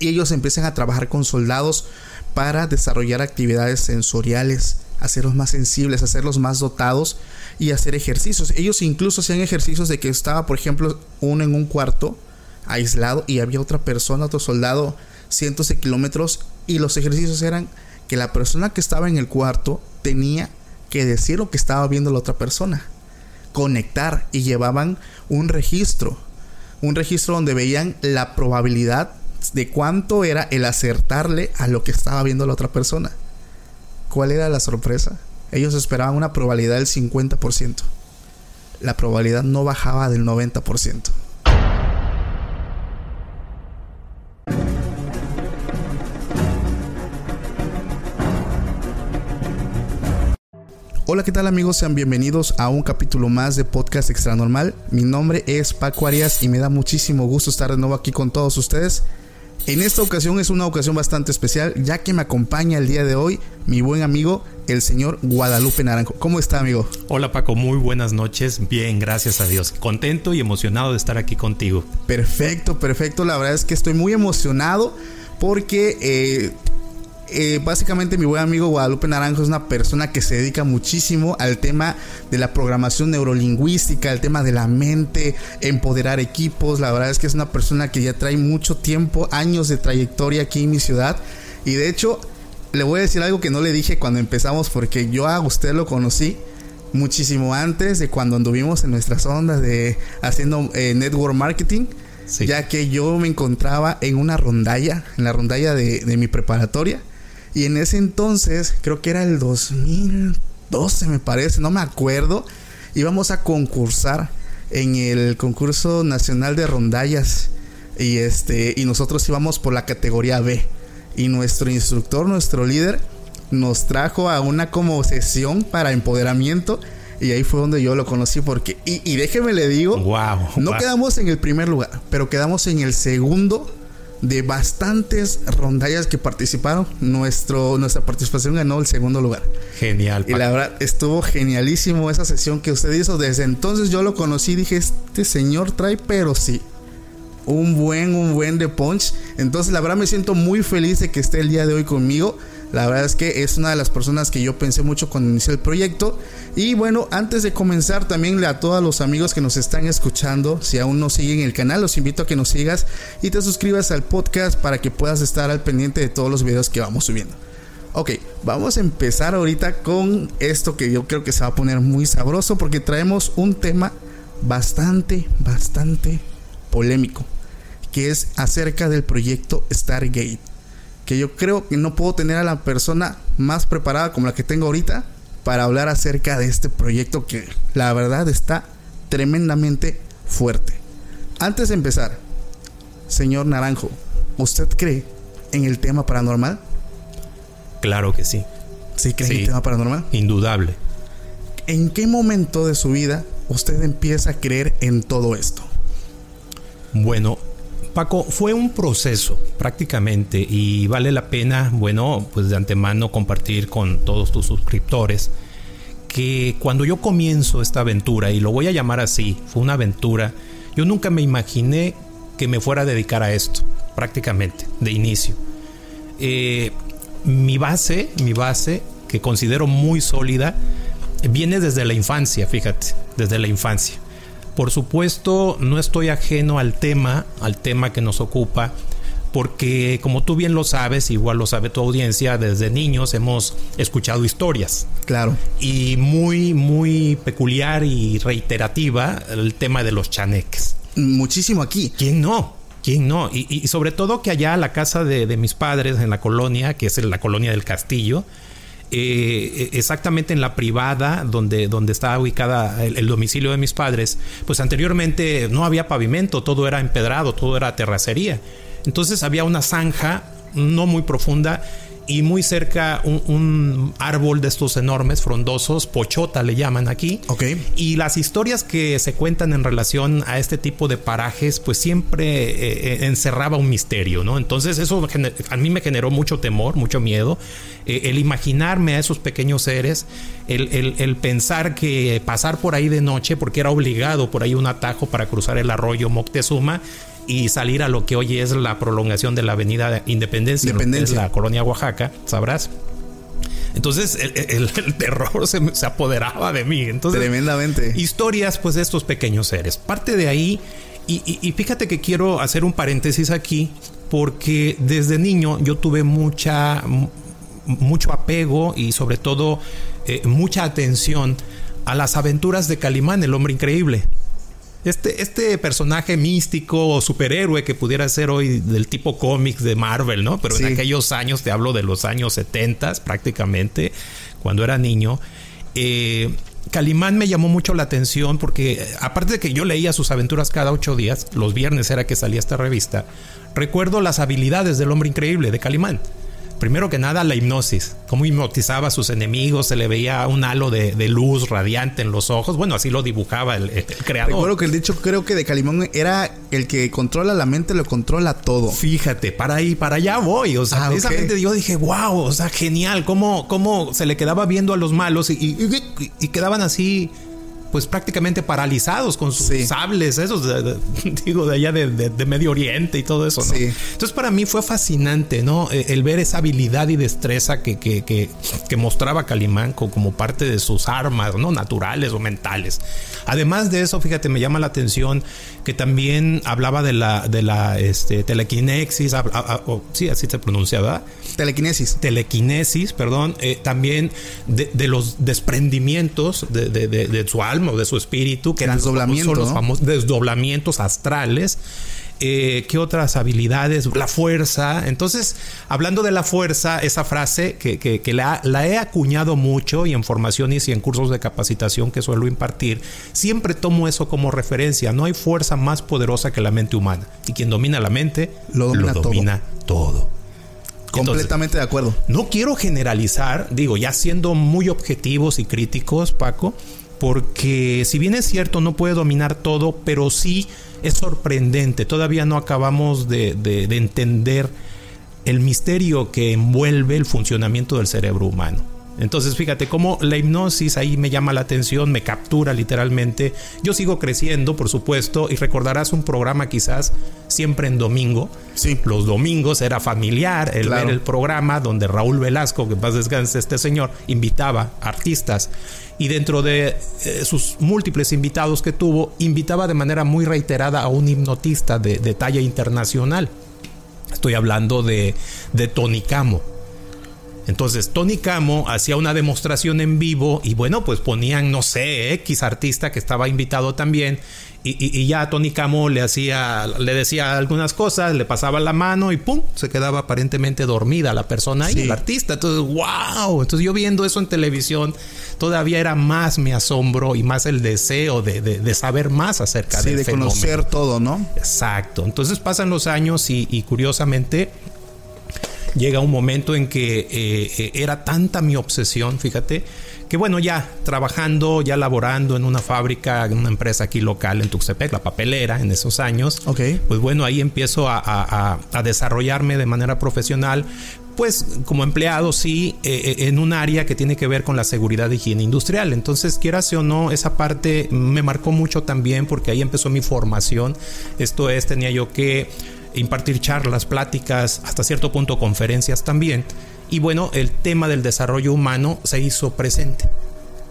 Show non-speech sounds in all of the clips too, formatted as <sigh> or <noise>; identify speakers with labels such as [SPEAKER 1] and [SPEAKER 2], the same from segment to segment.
[SPEAKER 1] Y ellos empiezan a trabajar con soldados para desarrollar actividades sensoriales, hacerlos más sensibles, hacerlos más dotados y hacer ejercicios. Ellos incluso hacían ejercicios de que estaba, por ejemplo, uno en un cuarto aislado y había otra persona, otro soldado, cientos de kilómetros y los ejercicios eran que la persona que estaba en el cuarto tenía que decir lo que estaba viendo la otra persona, conectar y llevaban un registro, un registro donde veían la probabilidad de cuánto era el acertarle a lo que estaba viendo la otra persona. ¿Cuál era la sorpresa? Ellos esperaban una probabilidad del 50%. La probabilidad no bajaba del 90%. Hola, ¿qué tal amigos? Sean bienvenidos a un capítulo más de Podcast Extra Normal. Mi nombre es Paco Arias y me da muchísimo gusto estar de nuevo aquí con todos ustedes. En esta ocasión es una ocasión bastante especial, ya que me acompaña el día de hoy mi buen amigo, el señor Guadalupe Naranjo. ¿Cómo está, amigo?
[SPEAKER 2] Hola Paco, muy buenas noches. Bien, gracias a Dios. Contento y emocionado de estar aquí contigo.
[SPEAKER 1] Perfecto, perfecto. La verdad es que estoy muy emocionado porque eh, eh, básicamente mi buen amigo Guadalupe Naranjo es una persona que se dedica muchísimo al tema de la programación neurolingüística, al tema de la mente, empoderar equipos. La verdad es que es una persona que ya trae mucho tiempo, años de trayectoria aquí en mi ciudad. Y de hecho, le voy a decir algo que no le dije cuando empezamos porque yo a usted lo conocí muchísimo antes de cuando anduvimos en nuestras ondas de haciendo eh, network marketing.
[SPEAKER 2] Sí.
[SPEAKER 1] Ya que yo me encontraba en una rondalla, en la rondalla de, de mi preparatoria. Y en ese entonces, creo que era el 2012 me parece, no me acuerdo, íbamos a concursar en el concurso nacional de rondallas y este y nosotros íbamos por la categoría B y nuestro instructor, nuestro líder nos trajo a una como sesión para empoderamiento y ahí fue donde yo lo conocí porque y, y déjeme le digo,
[SPEAKER 2] Wow.
[SPEAKER 1] no
[SPEAKER 2] wow.
[SPEAKER 1] quedamos en el primer lugar, pero quedamos en el segundo de bastantes rondallas que participaron. Nuestro, nuestra participación ganó el segundo lugar.
[SPEAKER 2] Genial.
[SPEAKER 1] Y la verdad, estuvo genialísimo esa sesión que usted hizo. Desde entonces yo lo conocí y dije, este señor trae, pero sí. Un buen, un buen de punch. Entonces, la verdad me siento muy feliz de que esté el día de hoy conmigo. La verdad es que es una de las personas que yo pensé mucho cuando inicié el proyecto. Y bueno, antes de comenzar, también a todos los amigos que nos están escuchando, si aún no siguen el canal, los invito a que nos sigas y te suscribas al podcast para que puedas estar al pendiente de todos los videos que vamos subiendo. Ok, vamos a empezar ahorita con esto que yo creo que se va a poner muy sabroso porque traemos un tema bastante, bastante polémico, que es acerca del proyecto Stargate. Que yo creo que no puedo tener a la persona más preparada como la que tengo ahorita para hablar acerca de este proyecto que la verdad está tremendamente fuerte. Antes de empezar, señor Naranjo, ¿usted cree en el tema paranormal?
[SPEAKER 2] Claro que sí.
[SPEAKER 1] ¿Sí cree en el tema paranormal?
[SPEAKER 2] Indudable.
[SPEAKER 1] ¿En qué momento de su vida usted empieza a creer en todo esto?
[SPEAKER 2] Bueno, Paco, fue un proceso prácticamente y vale la pena, bueno, pues de antemano compartir con todos tus suscriptores que cuando yo comienzo esta aventura, y lo voy a llamar así, fue una aventura, yo nunca me imaginé que me fuera a dedicar a esto, prácticamente, de inicio. Eh, mi base, mi base, que considero muy sólida, viene desde la infancia, fíjate, desde la infancia. Por supuesto, no estoy ajeno al tema, al tema que nos ocupa, porque como tú bien lo sabes, igual lo sabe tu audiencia, desde niños hemos escuchado historias.
[SPEAKER 1] Claro.
[SPEAKER 2] Y muy, muy peculiar y reiterativa el tema de los chaneques.
[SPEAKER 1] Muchísimo aquí.
[SPEAKER 2] ¿Quién no? ¿Quién no? Y, sobre todo que allá la casa de, de, mis padres en la colonia, que es la colonia del Castillo, eh, exactamente en la privada donde, donde estaba ubicada el, domicilio de mis padres, pues anteriormente no había pavimento, todo era empedrado, todo era terracería. Entonces había una zanja no muy profunda y muy cerca un, árbol de estos enormes, frondosos, pochota le llaman aquí.
[SPEAKER 1] Ok.
[SPEAKER 2] Y las historias que se cuentan en relación a este tipo de parajes, pues siempre eh, eh, encerraba un misterio, ¿no? Entonces eso a mí me generó mucho temor, mucho miedo. Eh, el imaginarme a esos pequeños seres, el, el, pensar que pasar por ahí de noche, porque era obligado por ahí un atajo para cruzar el arroyo Moctezuma, y salir a lo que hoy es la prolongación de la avenida Independencia,
[SPEAKER 1] Independencia.
[SPEAKER 2] la colonia Oaxaca, sabrás. Entonces el, terror se, se, apoderaba de mí. Entonces,
[SPEAKER 1] Tremendamente.
[SPEAKER 2] Historias pues de estos pequeños seres. Parte de ahí, y, fíjate que quiero hacer un paréntesis aquí, porque desde niño yo tuve mucha, mucho apego y sobre todo eh, mucha atención a las aventuras de Calimán, el hombre increíble. Este, este personaje místico o superhéroe que pudiera ser hoy del tipo cómics de Marvel, ¿no? Pero en aquellos años, te hablo de los años 70 prácticamente, cuando era niño. Eh, Calimán me llamó mucho la atención porque, aparte de que yo leía sus aventuras cada ocho días, los viernes era que salía esta revista, recuerdo las habilidades del hombre increíble de Calimán primero que nada la hipnosis, cómo hipnotizaba a sus enemigos, se le veía un halo de, luz radiante en los ojos, bueno, así lo dibujaba el, creador.
[SPEAKER 1] Recuerdo que el dicho creo que de Calimón era el que controla la mente, lo controla todo.
[SPEAKER 2] Fíjate, para ahí, para allá voy, o sea, esa ah, yo dije, wow, o sea, genial, cómo, cómo se le quedaba viendo a los malos y quedaban así pues prácticamente paralizados con sus sables, esos, <laughs> digo, de allá de, Medio Oriente y todo eso, ¿no? Entonces para mí fue fascinante, ¿no? E, el ver esa habilidad y destreza que, que, que, mostraba Calimán como parte de sus armas, ¿no? Naturales o mentales. Además de eso, fíjate, me llama la atención que también hablaba de la, de la este, telequinesis, sí, así se pronuncia, ¿verdad?
[SPEAKER 1] Telequinesis.
[SPEAKER 2] Telequinesis, perdón. Eh, también de, los desprendimientos de, de su alma o de su espíritu, que eran los famosos desdoblamientos astrales. Eh, ¿Qué otras habilidades? La fuerza. Entonces, hablando de la fuerza, esa frase que, la, he acuñado mucho y en formaciones y en cursos de capacitación que suelo impartir, siempre tomo eso como referencia. No hay fuerza más poderosa que la mente humana. Y quien domina la mente, lo domina, todo.
[SPEAKER 1] Completamente de acuerdo.
[SPEAKER 2] No quiero generalizar, digo, ya siendo muy objetivos y críticos, Paco, porque si bien es cierto no puede dominar todo, pero sí es sorprendente, todavía no acabamos de, entender el misterio que envuelve el funcionamiento del cerebro humano. Entonces, fíjate cómo la hipnosis ahí me llama la atención, me captura literalmente. Yo sigo creciendo, por supuesto, y recordarás un programa quizás siempre en domingo.
[SPEAKER 1] Sí.
[SPEAKER 2] Los domingos era familiar el ver el programa donde Raúl Velasco, que paz descanse este señor, invitaba artistas y dentro de eh, sus múltiples invitados que tuvo, invitaba de manera muy reiterada a un hipnotista de, talla internacional. Estoy hablando de, de Tony Camo. Entonces Tony Camo hacía una demostración en vivo y bueno, pues ponían, no sé, X artista que estaba invitado también y, ya Tony Camo le hacía, le decía algunas cosas, le pasaba la mano y pum, se quedaba aparentemente dormida la persona y el artista. Entonces, wow. Entonces yo viendo eso en televisión, todavía era más mi asombro y más el deseo de, saber más acerca
[SPEAKER 1] sí,
[SPEAKER 2] del
[SPEAKER 1] de conocer todo, ¿no?
[SPEAKER 2] Exacto. Entonces pasan los años y, curiosamente llega un momento en que eh, eh, era tanta mi obsesión, fíjate, que bueno, ya trabajando, ya laborando en una fábrica, en una empresa aquí local en Tuxtepec, la papelera, en esos años,
[SPEAKER 1] Ok.
[SPEAKER 2] pues bueno, ahí empiezo a, desarrollarme de manera profesional, pues como empleado sí, eh, eh, en un área que tiene que ver con la seguridad de higiene industrial. Entonces, quieras o no, esa parte me marcó mucho también porque ahí empezó mi formación. Esto es, tenía yo que impartir charlas, pláticas, hasta cierto punto conferencias también y bueno, el tema del desarrollo humano se hizo presente.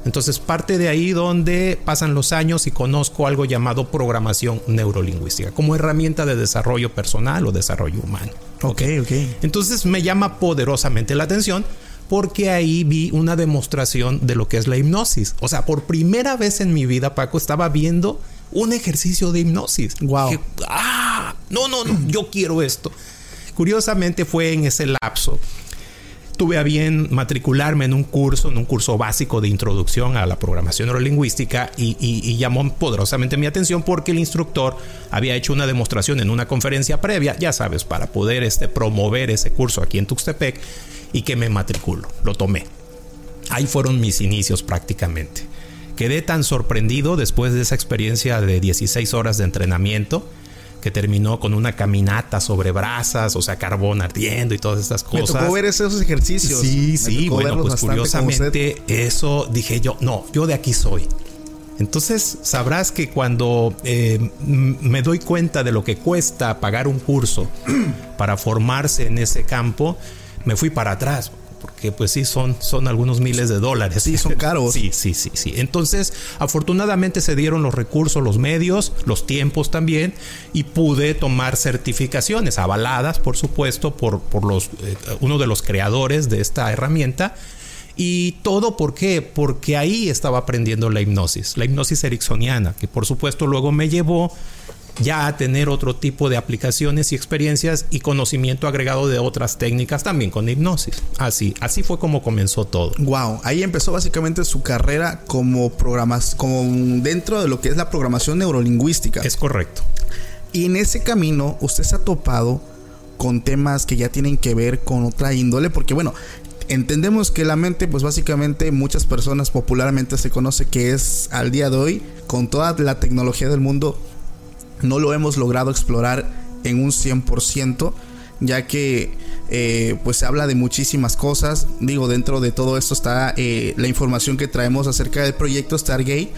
[SPEAKER 2] Entonces parte de ahí donde pasan los años y conozco algo llamado programación neurolingüística como herramienta de desarrollo personal o desarrollo humano.
[SPEAKER 1] Ok, ok.
[SPEAKER 2] Entonces me llama poderosamente la atención porque ahí vi una demostración de lo que es la hipnosis. O sea, por primera vez en mi vida, Paco, estaba viendo un ejercicio de hipnosis.
[SPEAKER 1] Wow.
[SPEAKER 2] Dije, ah, no, no, no, yo quiero esto. Curiosamente fue en ese lapso. Tuve a bien matricularme en un curso, en un curso básico de introducción a la programación neurolingüística y, llamó poderosamente mi atención porque el instructor había hecho una demostración en una conferencia previa, ya sabes, para poder este, promover ese curso aquí en Tuxtepec y que me matriculo. Lo tomé. Ahí fueron mis inicios prácticamente. Quedé tan sorprendido después de esa experiencia de 16 horas de entrenamiento que terminó con una caminata sobre brasas, o sea, carbón ardiendo y todas estas cosas.
[SPEAKER 1] Me tocó ver esos ejercicios.
[SPEAKER 2] Sí,
[SPEAKER 1] Me
[SPEAKER 2] sí, bueno, pues curiosamente eso dije yo, no, yo de aquí soy. Entonces sabrás que cuando eh, me doy cuenta de lo que cuesta pagar un curso para formarse en ese campo, me fui para atrás porque pues sí son, son algunos miles de dólares.
[SPEAKER 1] Sí, son caros. <laughs>
[SPEAKER 2] Sí, sí, sí, sí. Entonces, afortunadamente se dieron los recursos, los medios, los tiempos también, y pude tomar certificaciones, avaladas, por supuesto, por, por los, eh, uno de los creadores de esta herramienta. Y todo, ¿por qué? Porque ahí estaba aprendiendo la hipnosis, la hipnosis ericksoniana, que por supuesto luego me llevó ya a tener otro tipo de aplicaciones y experiencias y conocimiento agregado de otras técnicas también con hipnosis. Así, así fue como comenzó todo.
[SPEAKER 1] Wow, ahí empezó básicamente su carrera como programas, como dentro de lo que es la programación neurolingüística.
[SPEAKER 2] Es correcto.
[SPEAKER 1] Y en ese camino usted se ha topado con temas que ya tienen que ver con otra índole, porque bueno, entendemos que la mente, pues básicamente muchas personas popularmente se conoce que es al día de hoy, con toda la tecnología del mundo, no lo hemos logrado explorar en un 100%, ya que eh, pues se habla de muchísimas cosas. Digo, dentro de todo esto está eh, la información que traemos acerca del proyecto Stargate,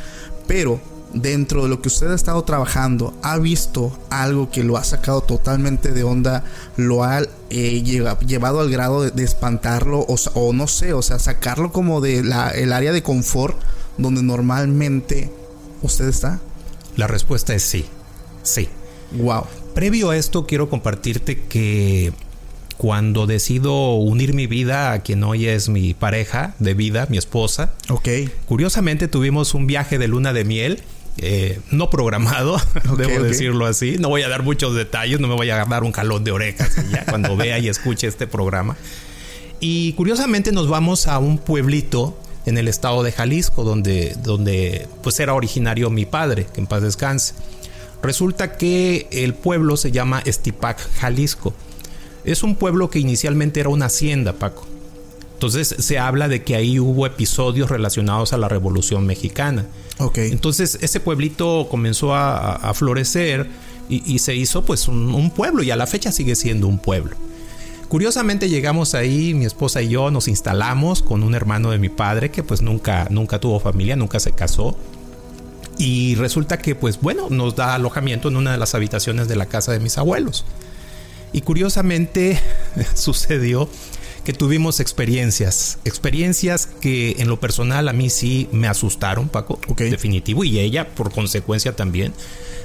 [SPEAKER 1] pero dentro de lo que usted ha estado trabajando, ha visto algo que lo ha sacado totalmente de onda, lo ha eh, llevado al grado de, espantarlo o, no sé, o sea, sacarlo como de el área de confort donde normalmente usted está?
[SPEAKER 2] La respuesta es sí. Sí.
[SPEAKER 1] Wow.
[SPEAKER 2] Previo a esto, quiero compartirte que cuando decido unir mi vida a quien hoy es mi pareja de vida, mi esposa.
[SPEAKER 1] Ok.
[SPEAKER 2] Curiosamente tuvimos un viaje de luna de miel. Eh, no programado, <laughs> okay, debo okay. decirlo así. No voy a dar muchos detalles, no me voy a dar un jalón de orejas ya cuando vea y escuche este programa. Y curiosamente nos vamos a un pueblito en el estado de Jalisco, donde, donde pues era originario mi padre, que en paz descanse. Resulta que el pueblo se llama Estipac, Jalisco. Es un pueblo que inicialmente era una hacienda, Paco. Entonces se habla de que ahí hubo episodios relacionados a la Revolución Mexicana.
[SPEAKER 1] Okay.
[SPEAKER 2] Entonces ese pueblito comenzó a, a florecer y, y, se hizo pues un, un pueblo y a la fecha sigue siendo un pueblo. Curiosamente llegamos ahí, mi esposa y yo nos instalamos con un hermano de mi padre que pues nunca, nunca tuvo familia, nunca se casó. Y resulta que, pues bueno, nos da alojamiento en una de las habitaciones de la casa de mis abuelos. Y curiosamente <laughs> sucedió que tuvimos experiencias, experiencias que en lo personal a mí sí me asustaron, Paco,
[SPEAKER 1] okay.
[SPEAKER 2] definitivo, y ella por consecuencia también.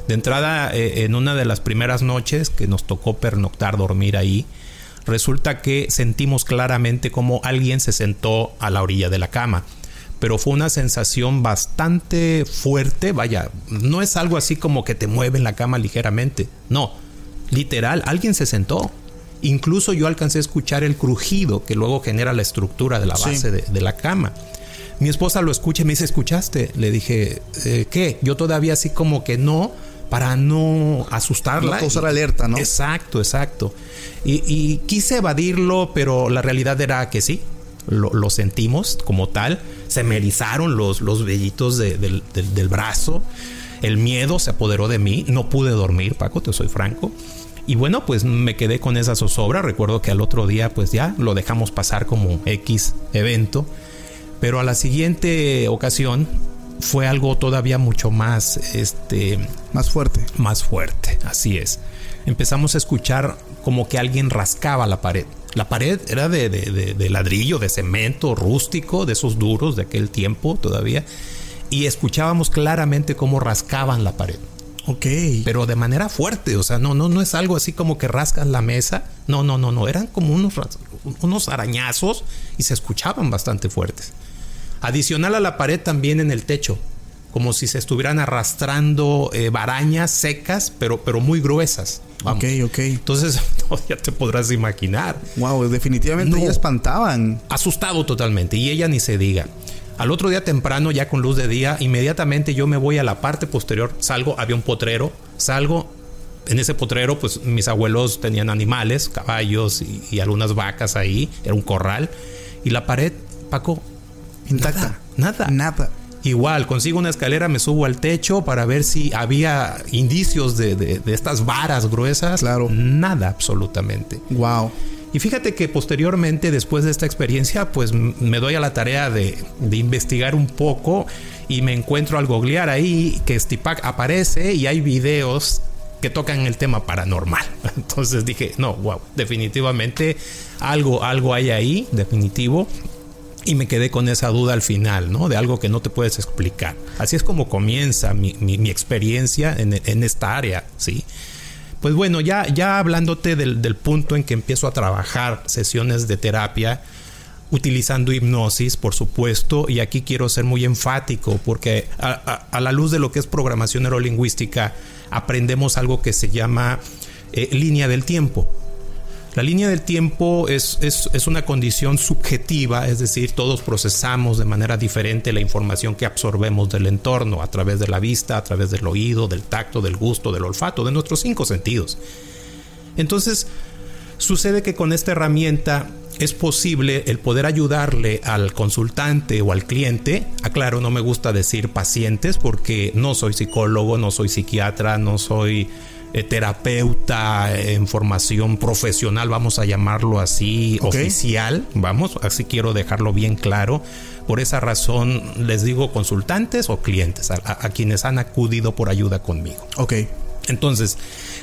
[SPEAKER 2] De entrada, eh, en una de las primeras noches que nos tocó pernoctar, dormir ahí, resulta que sentimos claramente como alguien se sentó a la orilla de la cama pero fue una sensación bastante fuerte, vaya, no es algo así como que te mueve en la cama ligeramente, no, literal, alguien se sentó. Incluso yo alcancé a escuchar el crujido que luego genera la estructura de la base sí. de, de, la cama. Mi esposa lo escucha y me dice, ¿escuchaste? Le dije, eh, ¿qué? Yo todavía así como que no, para no asustarla.
[SPEAKER 1] No causar alerta, ¿no?
[SPEAKER 2] Exacto, exacto. Y, y, quise evadirlo, pero la realidad era que sí, lo, lo, sentimos como tal. Se me erizaron los, los vellitos de, de, de, del brazo. El miedo se apoderó de mí. No pude dormir, Paco, te soy franco. Y bueno, pues me quedé con esa zozobra. Recuerdo que al otro día, pues ya lo dejamos pasar como X evento. Pero a la siguiente ocasión fue algo todavía mucho más, este,
[SPEAKER 1] más fuerte.
[SPEAKER 2] Más fuerte, así es. Empezamos a escuchar como que alguien rascaba la pared. La pared era de, de, de, de, ladrillo, de cemento rústico, de esos duros de aquel tiempo todavía. Y escuchábamos claramente cómo rascaban la pared.
[SPEAKER 1] Ok.
[SPEAKER 2] pero de manera fuerte, o sea, no, no, no es algo así como que rascas la mesa, no, no, no, no, eran como unos, unos arañazos y se escuchaban bastante fuertes. Adicional a la pared también en el techo, como si se estuvieran arrastrando eh, barañas secas, pero, pero muy gruesas. Vamos.
[SPEAKER 1] Ok, ok.
[SPEAKER 2] Entonces, <laughs> no, ya te podrás imaginar.
[SPEAKER 1] Wow, definitivamente
[SPEAKER 2] No.
[SPEAKER 1] ya espantaban.
[SPEAKER 2] Asustado totalmente, y ella ni se diga. Al otro día temprano, ya con luz de día, inmediatamente yo me voy a la parte posterior, salgo, había un potrero, salgo. En ese potrero, pues mis abuelos tenían animales, caballos y, y algunas vacas ahí, era un corral. Y la pared, Paco,
[SPEAKER 1] Intacta.
[SPEAKER 2] nada, nada.
[SPEAKER 1] Nada.
[SPEAKER 2] Igual, consigo una escalera, me subo al techo para ver si había indicios de, de- de estas varas gruesas.
[SPEAKER 1] Claro.
[SPEAKER 2] Nada, absolutamente.
[SPEAKER 1] Wow.
[SPEAKER 2] Y fíjate que posteriormente, después de esta experiencia, pues me doy a la tarea de, de investigar un poco y me encuentro al googlear ahí que Stipac aparece y hay videos que tocan el tema paranormal. <laughs> Entonces dije, no, wow, definitivamente algo, algo hay ahí, definitivo. Y me quedé con esa duda al final, ¿no? De algo que no te puedes explicar. Así es como comienza mi, mi- experiencia en, en esta área, ¿sí? Pues bueno, ya, ya hablándote del, del punto en que empiezo a trabajar sesiones de terapia, utilizando hipnosis, por supuesto, y aquí quiero ser muy enfático, porque a la luz de lo que es programación neurolingüística, aprendemos algo que se llama eh, línea del tiempo. La línea del tiempo es, es- es una condición subjetiva, es decir, todos procesamos de manera diferente la información que absorbemos del entorno a través de la vista, a través del oído, del tacto, del gusto, del olfato, de nuestros cinco sentidos. Entonces, sucede que con esta herramienta es posible el poder ayudarle al consultante o al cliente. Aclaro, no me gusta decir pacientes porque no soy psicólogo, no soy psiquiatra, no soy eh, terapeuta en formación profesional, vamos a llamarlo así, oficial, vamos, así quiero dejarlo bien claro. Por esa razón les digo consultantes o clientes, a- a- a quienes han acudido por ayuda conmigo.
[SPEAKER 1] Ok.
[SPEAKER 2] Entonces,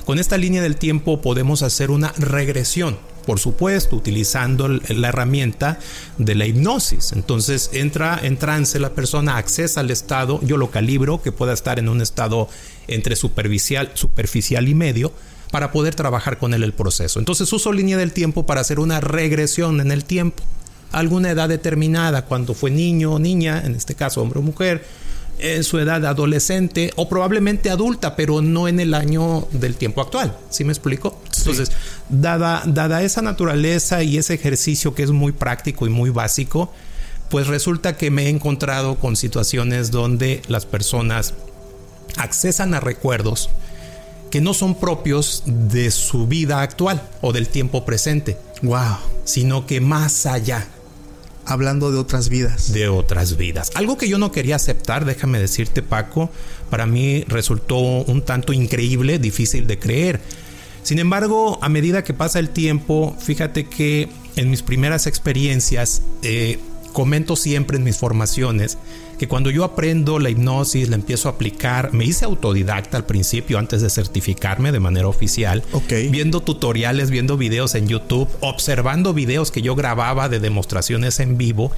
[SPEAKER 2] con esta línea del tiempo podemos hacer una regresión, por supuesto, utilizando la herramienta de la hipnosis. Entonces, entra en trance la persona, accesa al estado, yo lo calibro, que pueda estar en un estado entre superficial, superficial y medio, para poder trabajar con él el proceso. Entonces, uso línea del tiempo para hacer una regresión en el tiempo. Alguna edad determinada, cuando fue niño o niña, en este caso hombre o mujer, en su edad adolescente o probablemente adulta, pero no en el año del tiempo actual. ¿Sí me explico? Entonces, dada, dada esa naturaleza y ese ejercicio que es muy práctico y muy básico, pues resulta que me he encontrado con situaciones donde las personas accesan a recuerdos que no son propios de su vida actual o del tiempo presente,
[SPEAKER 1] Wow.
[SPEAKER 2] sino que más allá
[SPEAKER 1] Hablando de otras vidas.
[SPEAKER 2] de otras vidas. Algo que yo no quería aceptar, déjame decirte Paco, para mí resultó un tanto increíble, difícil de creer. Sin embargo, a medida que pasa el tiempo, fíjate que en mis primeras experiencias, eh, comento siempre en mis formaciones, que cuando yo aprendo la hipnosis, la empiezo a aplicar, me hice autodidacta al principio antes de certificarme de manera oficial,
[SPEAKER 1] Ok.
[SPEAKER 2] viendo tutoriales, viendo videos en YouTube, observando videos que yo grababa de demostraciones en vivo.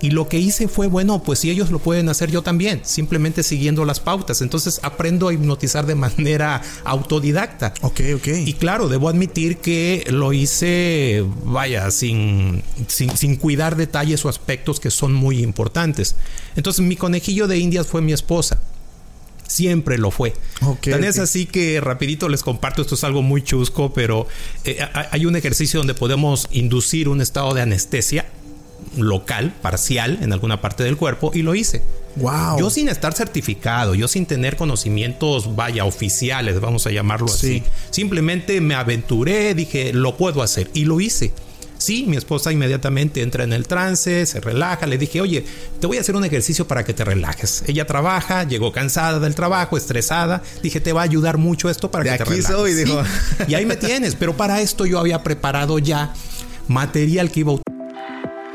[SPEAKER 2] Y lo que hice fue, bueno, pues si ellos lo pueden hacer yo también, simplemente siguiendo las pautas. Entonces aprendo a hipnotizar de <laughs> manera autodidacta.
[SPEAKER 1] Ok, ok.
[SPEAKER 2] Y claro, debo admitir que lo hice, vaya, sin, sin, sin cuidar detalles o aspectos que son muy importantes. Entonces mi conejillo de indias fue mi esposa. Siempre lo fue.
[SPEAKER 1] Ok,
[SPEAKER 2] Tan es así que rapidito les comparto, esto es algo muy chusco, pero eh, ha- hay un ejercicio donde podemos inducir un estado de anestesia local, parcial, en alguna parte del cuerpo, y lo hice.
[SPEAKER 1] Wow.
[SPEAKER 2] Yo sin estar certificado, yo sin tener conocimientos, vaya, oficiales, vamos a llamarlo
[SPEAKER 1] Sí.
[SPEAKER 2] así. Simplemente me aventuré, dije, lo puedo hacer y lo hice. Sí, mi esposa inmediatamente entra en el trance, se relaja, le dije, oye, te voy a hacer un ejercicio para que te relajes. Ella trabaja, llegó cansada del trabajo, estresada, dije, te va a ayudar mucho esto para
[SPEAKER 1] De
[SPEAKER 2] que te relajes.
[SPEAKER 1] soy,
[SPEAKER 2] Sí,
[SPEAKER 1] dijo.
[SPEAKER 2] Y ahí me tienes, pero para esto yo había preparado ya material que iba a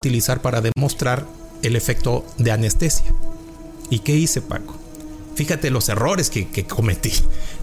[SPEAKER 2] Utilizar para demostrar el efecto de anestesia. ¿Y qué hice, Paco? Fíjate los errores que, que cometí.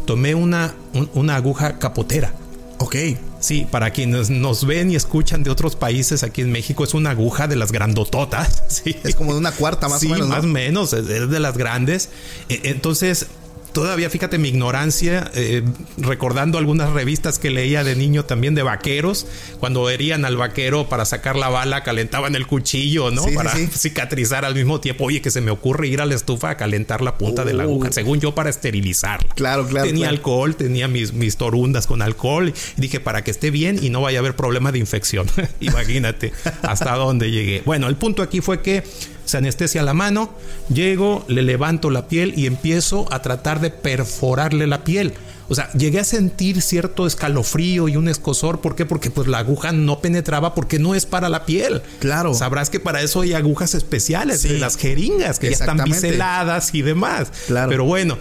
[SPEAKER 2] Tomé una, un- una aguja capotera.
[SPEAKER 1] Ok.
[SPEAKER 2] Sí, para quienes nos ven y escuchan de otros países, aquí en México es una aguja de las grandototas. <laughs> Sí.
[SPEAKER 1] Es como de una cuarta más
[SPEAKER 2] sí,
[SPEAKER 1] o menos. ¿no?
[SPEAKER 2] más o menos, es es de las grandes. E- Entonces, todavía fíjate mi ignorancia, eh, recordando algunas revistas que leía de niño también de vaqueros, cuando herían al vaquero para sacar la bala, calentaban el cuchillo, ¿no?
[SPEAKER 1] Sí,
[SPEAKER 2] para
[SPEAKER 1] sí. <laughs>
[SPEAKER 2] cicatrizar al mismo tiempo. Oye, que se me ocurre ir a la estufa a calentar la punta de la aguja, según yo, para esterilizarla.
[SPEAKER 1] Claro, claro,
[SPEAKER 2] Tenía
[SPEAKER 1] claro.
[SPEAKER 2] alcohol, tenía mis, mis torundas con alcohol. Y dije, para que esté bien y no vaya a haber problema de infección. <laughs> Imagínate hasta dónde llegué. Bueno, el punto aquí fue que se anestesia la mano, llego, le levanto la piel y empiezo a tratar de perforarle la piel. O sea, llegué a sentir cierto escalofrío y un escosor. ¿Por qué? Porque pues la aguja no penetraba porque no es para la piel.
[SPEAKER 1] Claro.
[SPEAKER 2] Sabrás que para eso hay agujas especiales,
[SPEAKER 1] Sí.
[SPEAKER 2] de las jeringas que ya están biseladas y demás.
[SPEAKER 1] Claro.
[SPEAKER 2] Pero bueno,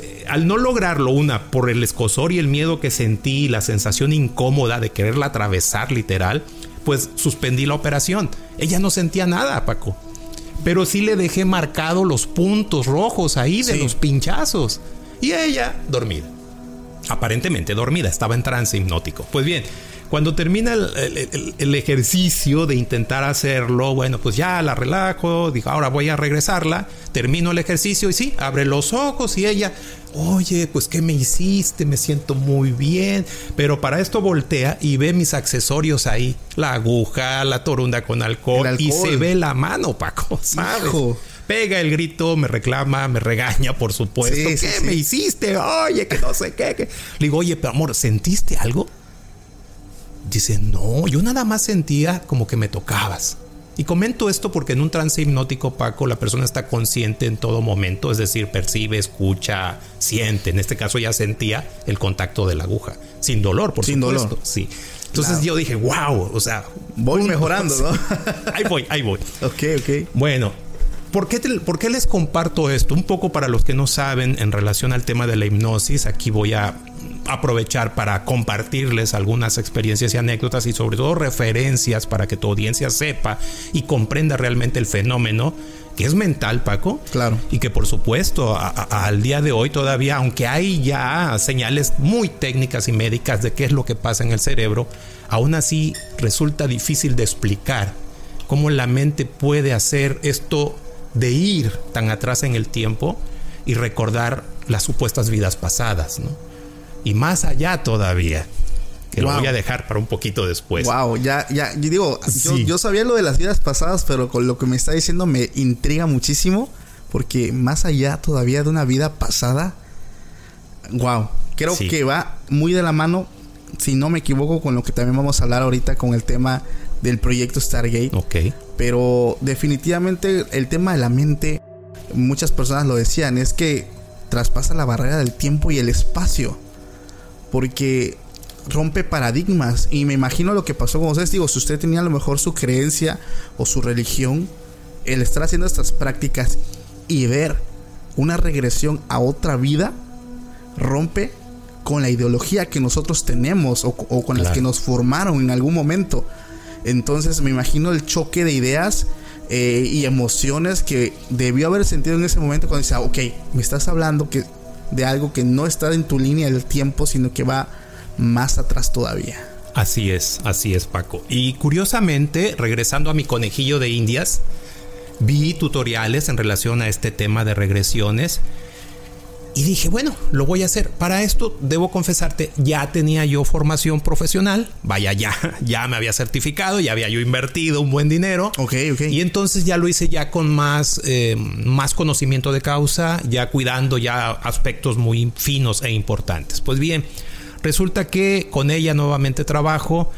[SPEAKER 2] eh, al no lograrlo, una, por el escosor y el miedo que sentí, la sensación incómoda de quererla atravesar literal, pues suspendí la operación. Ella no sentía nada, Paco. Pero sí le dejé marcado los puntos rojos ahí de
[SPEAKER 1] Sí.
[SPEAKER 2] los pinchazos. Y ella dormida. Aparentemente dormida, estaba en trance hipnótico. Pues bien, cuando termina el, el- el- el ejercicio de intentar hacerlo, bueno, pues ya la relajo, dijo, ahora voy a regresarla, termino el ejercicio y sí, abre los ojos y ella, oye, pues ¿qué me hiciste? Me siento muy bien, pero para esto voltea y ve mis accesorios ahí, la aguja, la torunda con alcohol, y se ve la mano, Paco, <laughs> ¿sabes?
[SPEAKER 1] Hijo.
[SPEAKER 2] Pega el grito, me reclama, me regaña, por supuesto.
[SPEAKER 1] Sí,
[SPEAKER 2] ¿Qué
[SPEAKER 1] sí, sí.
[SPEAKER 2] me hiciste? Oye, que no sé qué. que-". Le digo, oye, pero amor, ¿sentiste algo? Dice, no, yo nada más sentía como que me tocabas. Y comento esto porque en un trance hipnótico, Paco, la persona está consciente en todo momento, es decir, percibe, escucha, siente. En este caso ya sentía el contacto de la aguja, sin dolor, por
[SPEAKER 1] Sin
[SPEAKER 2] supuesto.
[SPEAKER 1] dolor.
[SPEAKER 2] Sí. Entonces
[SPEAKER 1] Claro.
[SPEAKER 2] yo dije, wow, o sea,
[SPEAKER 1] Voy
[SPEAKER 2] punto".
[SPEAKER 1] mejorando, ¿no? <laughs>
[SPEAKER 2] ahí voy, ahí voy.
[SPEAKER 1] ok, ok.
[SPEAKER 2] Bueno, ¿por qué, te- por qué les comparto esto? Un poco para los que no saben en relación al tema de la hipnosis, aquí voy a aprovechar para compartirles algunas experiencias y anécdotas y sobre todo referencias para que tu audiencia sepa y comprenda realmente el fenómeno que es mental, Paco.
[SPEAKER 1] Claro.
[SPEAKER 2] Y que por supuesto a- a- al día de hoy todavía, aunque hay ya señales muy técnicas y médicas de qué es lo que pasa en el cerebro, aún así resulta difícil de explicar cómo la mente puede hacer esto de ir tan atrás en el tiempo y recordar las supuestas vidas pasadas, ¿no? Y más allá todavía, que lo voy a dejar para un poquito después.
[SPEAKER 1] Wow, ya, ya, yo digo, yo, yo sabía lo de las vidas pasadas, pero con lo que me está diciendo me intriga muchísimo, porque más allá todavía de una vida pasada, wow, creo
[SPEAKER 2] Sí.
[SPEAKER 1] que va muy de la mano, si no me equivoco, con lo que también vamos a hablar ahorita con el tema del proyecto Stargate.
[SPEAKER 2] Ok.
[SPEAKER 1] Pero definitivamente el tema de la mente, muchas personas lo decían, es que traspasa la barrera del tiempo y el espacio. Porque rompe paradigmas. Y me imagino lo que pasó con ustedes. Digo, si usted tenía a lo mejor su creencia o su religión, el estar haciendo estas prácticas y ver una regresión a otra vida, rompe con la ideología que nosotros tenemos o, o con las que nos formaron en algún momento. Entonces me imagino el choque de ideas eh, y emociones que debió haber sentido en ese momento cuando dice, ah, ok, me estás hablando que de algo que no está en tu línea del tiempo, sino que va más atrás todavía.
[SPEAKER 2] Así es, así es, Paco. Y curiosamente, regresando a mi conejillo de indias, vi tutoriales en relación a este tema de regresiones. Y dije, bueno, lo voy a hacer. Para esto, debo confesarte, ya tenía yo formación profesional. Vaya, ya, <laughs> ya me había certificado, ya había yo invertido un buen dinero.
[SPEAKER 1] Ok, ok.
[SPEAKER 2] Y entonces ya lo hice ya con más, eh, más conocimiento de causa, ya cuidando ya aspectos muy finos e importantes. Pues bien, resulta que con ella nuevamente trabajo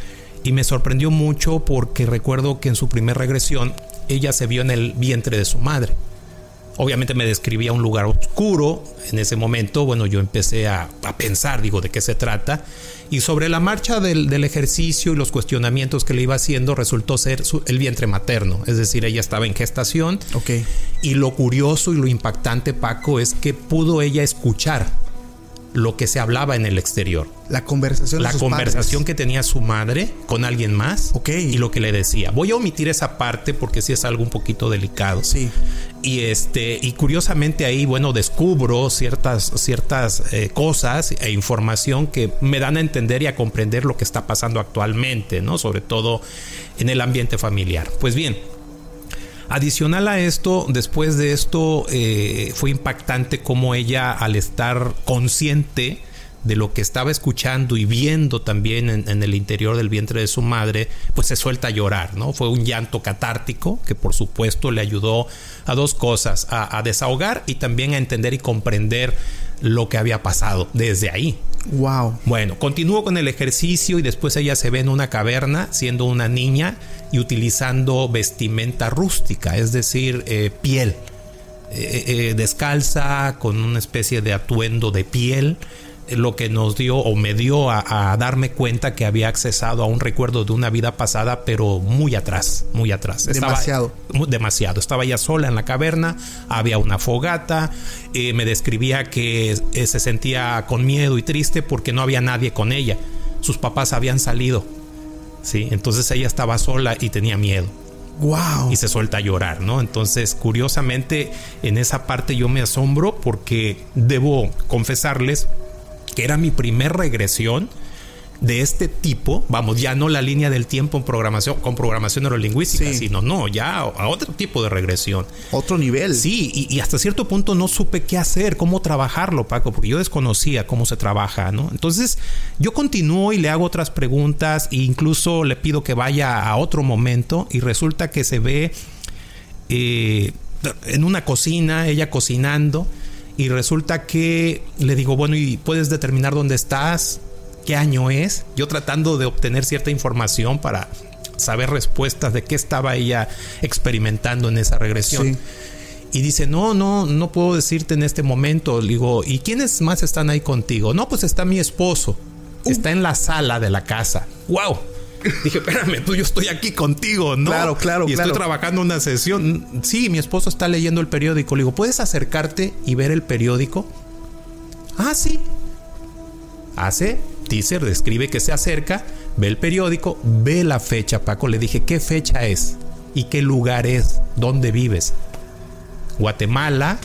[SPEAKER 2] y me sorprendió mucho porque recuerdo que en su primer regresión ella se vio en el vientre de su madre. Obviamente me describía un lugar oscuro. En ese momento, bueno, yo empecé a, a pensar, digo, de qué se trata. Y sobre la marcha del, del, ejercicio y los cuestionamientos que le iba haciendo, resultó ser su, el vientre materno. Es decir, ella estaba en gestación.
[SPEAKER 1] Ok.
[SPEAKER 2] Y lo curioso y lo impactante, Paco, es que pudo ella escuchar lo que se hablaba en el exterior.
[SPEAKER 1] La conversación.
[SPEAKER 2] La conversación
[SPEAKER 1] padres.
[SPEAKER 2] que tenía su madre con alguien más.
[SPEAKER 1] Ok.
[SPEAKER 2] Y lo que le decía. Voy a omitir esa parte porque sí es algo un poquito delicado.
[SPEAKER 1] Sí.
[SPEAKER 2] Y este, y curiosamente ahí, bueno, descubro ciertas, ciertas eh, cosas e información que me dan a entender y a comprender lo que está pasando actualmente, ¿no? Sobre todo en el ambiente familiar. Pues bien, Adicional a esto, después de esto, eh, fue impactante como ella, al estar consciente de lo que estaba escuchando y viendo también en, el interior del vientre de su madre, pues se suelta a llorar, ¿no? Fue un llanto catártico que por supuesto le ayudó a dos cosas, a, a desahogar y también a entender y comprender lo que había pasado desde ahí.
[SPEAKER 1] Wow.
[SPEAKER 2] Bueno, continúo con el ejercicio y después ella se ve en una caverna siendo una niña y utilizando vestimenta rústica, es decir, eh, piel, eh, eh, descalza, con una especie de atuendo de piel, lo que nos dio o me dio a, a, darme cuenta que había accesado a un recuerdo de una vida pasada, pero muy atrás, muy atrás.
[SPEAKER 1] Demasiado.
[SPEAKER 2] Estaba, demasiado. Estaba ya sola en la caverna, había una fogata, eh, me describía que eh, se sentía con miedo y triste porque no había nadie con ella. Sus papás habían salido. Sí, entonces ella estaba sola y tenía miedo.
[SPEAKER 1] Wow.
[SPEAKER 2] Y se suelta a llorar, ¿no? Entonces, curiosamente, en esa parte yo me asombro porque debo confesarles que era mi primer regresión de este tipo, vamos, ya no la línea del tiempo en programación, con programación neurolingüística, sí. sino no, ya a otro tipo de regresión.
[SPEAKER 1] Otro nivel.
[SPEAKER 2] Sí, y, y, hasta cierto punto no supe qué hacer, cómo trabajarlo, Paco, porque yo desconocía cómo se trabaja, ¿no? Entonces, yo continúo y le hago otras preguntas e incluso le pido que vaya a otro momento y resulta que se ve eh, en una cocina, ella cocinando y resulta que le digo, bueno, ¿y puedes determinar dónde estás? ¿Qué año es? Yo tratando de obtener cierta información para saber respuestas de qué estaba ella experimentando en esa regresión. Sí. Y dice, no, no, no puedo decirte en este momento. Le digo, ¿y quiénes más están ahí contigo? No, pues está mi esposo. Uh. Está en la sala de la casa. ¡Wow! Dije, espérame, tú yo estoy aquí contigo, ¿no?
[SPEAKER 1] Claro, claro,
[SPEAKER 2] Y
[SPEAKER 1] claro.
[SPEAKER 2] estoy trabajando una sesión. Sí, mi esposo está leyendo el periódico. Le digo, ¿puedes acercarte y ver el periódico? Ah, sí. Hace, teaser, describe que se acerca, ve el periódico, ve la fecha, Paco. Le dije, ¿qué fecha es? ¿Y qué lugar es? ¿Dónde vives? Guatemala,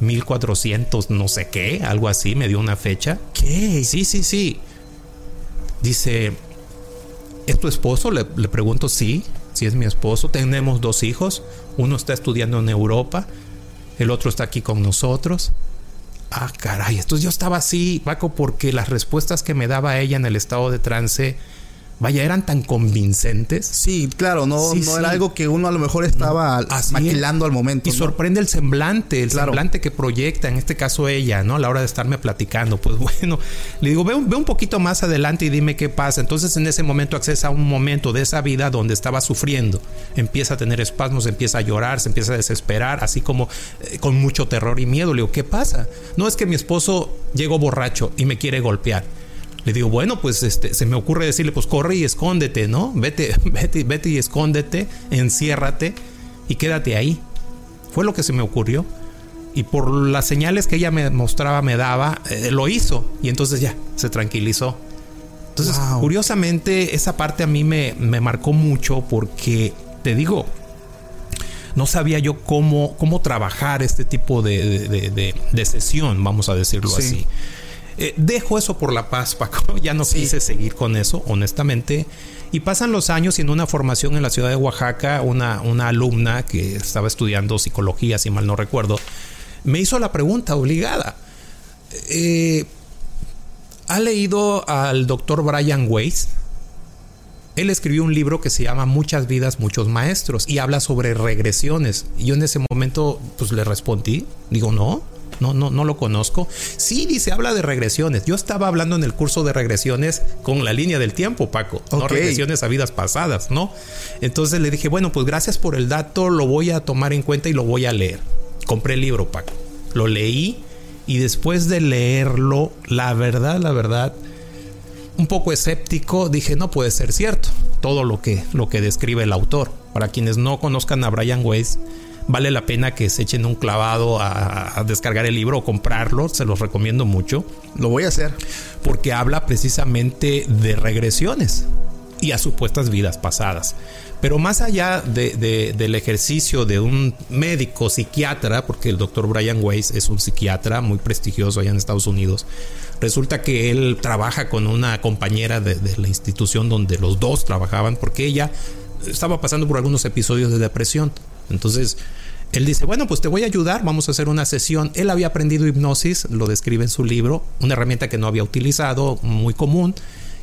[SPEAKER 2] 1400 no sé qué, algo así, me dio una fecha.
[SPEAKER 1] ¿Qué?
[SPEAKER 2] Sí, sí, sí. Dice, ¿Es tu esposo? Le, pregunto, sí, sí es mi esposo. Tenemos dos hijos. Uno está estudiando en Europa. El otro está aquí con nosotros. Ah, caray. Entonces yo estaba así, Paco, porque las respuestas que me daba ella en el estado de trance, vaya, eran tan convincentes.
[SPEAKER 1] Sí, claro, no, sí, no sí. era algo que uno a lo mejor estaba Así maquilando
[SPEAKER 2] es.
[SPEAKER 1] al momento.
[SPEAKER 2] Y
[SPEAKER 1] ¿no?
[SPEAKER 2] sorprende el semblante, el claro. semblante que proyecta, en este caso ella, ¿no? A la hora de estarme platicando. Pues <laughs> bueno, le digo, ve, ve, un poquito más adelante y dime qué pasa. Entonces en ese momento accesa a un momento de esa vida donde estaba sufriendo. Empieza a tener espasmos, empieza a llorar, se empieza a desesperar, así como eh, con mucho terror y miedo. Le digo, ¿qué pasa? No es que mi esposo llegó borracho y me quiere golpear. Le digo, bueno, pues este, se me ocurre decirle, pues corre y escóndete, ¿no? Vete, <laughs> vete, vete y escóndete, enciérrate y quédate ahí. Fue lo que se me ocurrió. Y por las señales que ella me mostraba, me daba, eh, lo hizo. Y entonces ya, se tranquilizó. Entonces, wow. curiosamente, esa parte a mí me, me marcó mucho porque, te digo, no sabía yo cómo, cómo trabajar este tipo de, de, de, de sesión, vamos a decirlo sí. así. Eh, dejo eso por la paz, Paco. <laughs> Ya no sí. quise seguir con eso, honestamente. Y pasan los años y en una formación en la ciudad de Oaxaca, una, una alumna que estaba estudiando psicología, si mal no recuerdo, me hizo la pregunta obligada. eh, ¿ha leído al doctor Brian Weiss? Él escribió un libro que se llama Muchas vidas, muchos maestros y habla sobre regresiones. Y yo en ese momento pues le respondí, digo, no, no, no, no lo conozco. Sí, dice, habla de regresiones. Yo estaba hablando en el curso de regresiones con la línea del tiempo, Paco. No regresiones a vidas pasadas, ¿no? Entonces le dije, bueno, pues gracias por el dato, lo voy a tomar en cuenta y lo voy a leer. Compré el libro, Paco. Lo leí y después de leerlo, la verdad, la verdad, un poco escéptico, dije, no puede ser cierto todo lo que, lo que describe el autor. Para quienes no conozcan a Brian Weiss, vale la pena que se echen un clavado a, a descargar el libro o comprarlo, se los recomiendo mucho,
[SPEAKER 1] Lo voy a hacer.
[SPEAKER 2] porque habla precisamente de regresiones y a supuestas vidas pasadas. Pero más allá de- de- del ejercicio de un médico psiquiatra, porque el doctor Brian Weiss es un psiquiatra muy prestigioso allá en Estados Unidos, resulta que él trabaja con una compañera de, de la institución donde los dos trabajaban, porque ella estaba pasando por algunos episodios de depresión. Entonces, él dice, bueno, pues te voy a ayudar, vamos a hacer una sesión. Él había aprendido hipnosis, lo describe en su libro, una herramienta que no había utilizado, muy común,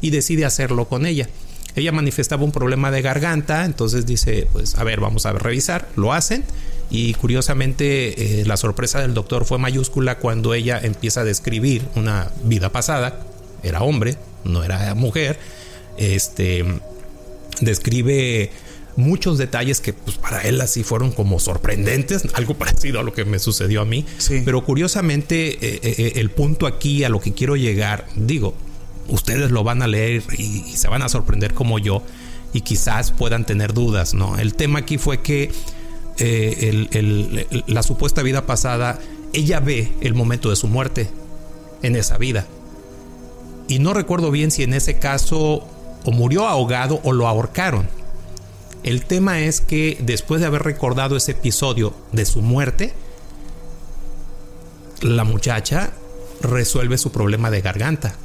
[SPEAKER 2] y decide hacerlo con ella. Ella manifestaba un problema de garganta, entonces dice, pues a ver, vamos a revisar, lo hacen. Y curiosamente eh, la sorpresa del doctor fue mayúscula cuando ella empieza a describir una vida pasada, era hombre, no era mujer, este, describe muchos detalles que pues, para él así fueron como sorprendentes, algo <laughs> parecido a lo que me sucedió a mí.
[SPEAKER 1] Sí.
[SPEAKER 2] Pero curiosamente eh, eh, el punto aquí a lo que quiero llegar, digo, ustedes lo van a leer y, y se van a sorprender como yo y quizás puedan tener dudas, ¿no? El tema aquí fue que eh, el- el- el- la supuesta vida pasada, ella ve el momento de su muerte en esa vida. Y no recuerdo bien si en ese caso o murió ahogado o lo ahorcaron. El tema es que después de haber recordado ese episodio de su muerte, la muchacha resuelve su problema de garganta.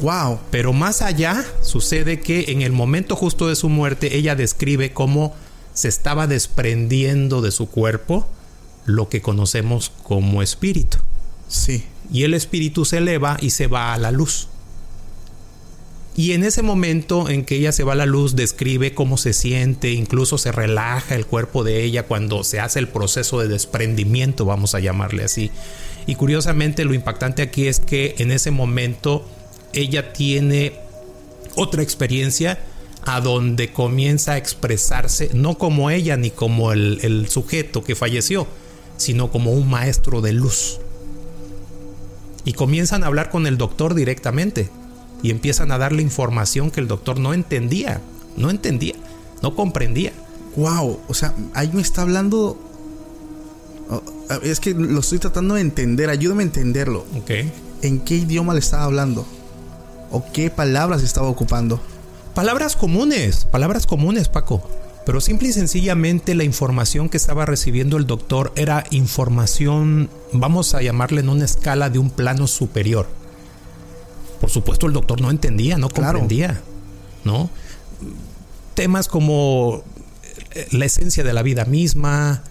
[SPEAKER 1] Wow.
[SPEAKER 2] Pero más allá sucede que en el momento justo de su muerte ella describe cómo se estaba desprendiendo de su cuerpo lo que conocemos como espíritu.
[SPEAKER 1] Sí.
[SPEAKER 2] Y el espíritu se eleva y se va a la luz. Y en ese momento en que ella se va a la luz, describe cómo se siente, incluso se relaja el cuerpo de ella cuando se hace el proceso de desprendimiento, vamos a llamarle así. Y curiosamente lo impactante aquí es que en ese momento ella tiene otra experiencia a donde comienza a expresarse, no como ella ni como el, el sujeto que falleció, sino como un maestro de luz y comienzan a hablar con el doctor directamente y empiezan a darle información que el doctor no entendía, no entendía, no comprendía.
[SPEAKER 1] Wow. O sea, ahí me está hablando. Oh, Es que lo estoy tratando de entender. Ayúdame a entenderlo.
[SPEAKER 2] Ok.
[SPEAKER 1] ¿En qué idioma le estaba hablando? ¿O qué palabras estaba ocupando?
[SPEAKER 2] Palabras comunes, palabras comunes, Paco. Pero simple y sencillamente la información que estaba recibiendo el doctor era información, vamos a llamarle en una escala de un plano superior. Por supuesto el doctor no entendía, no
[SPEAKER 1] Claro.
[SPEAKER 2] comprendía, ¿no? Temas como la esencia de la vida misma,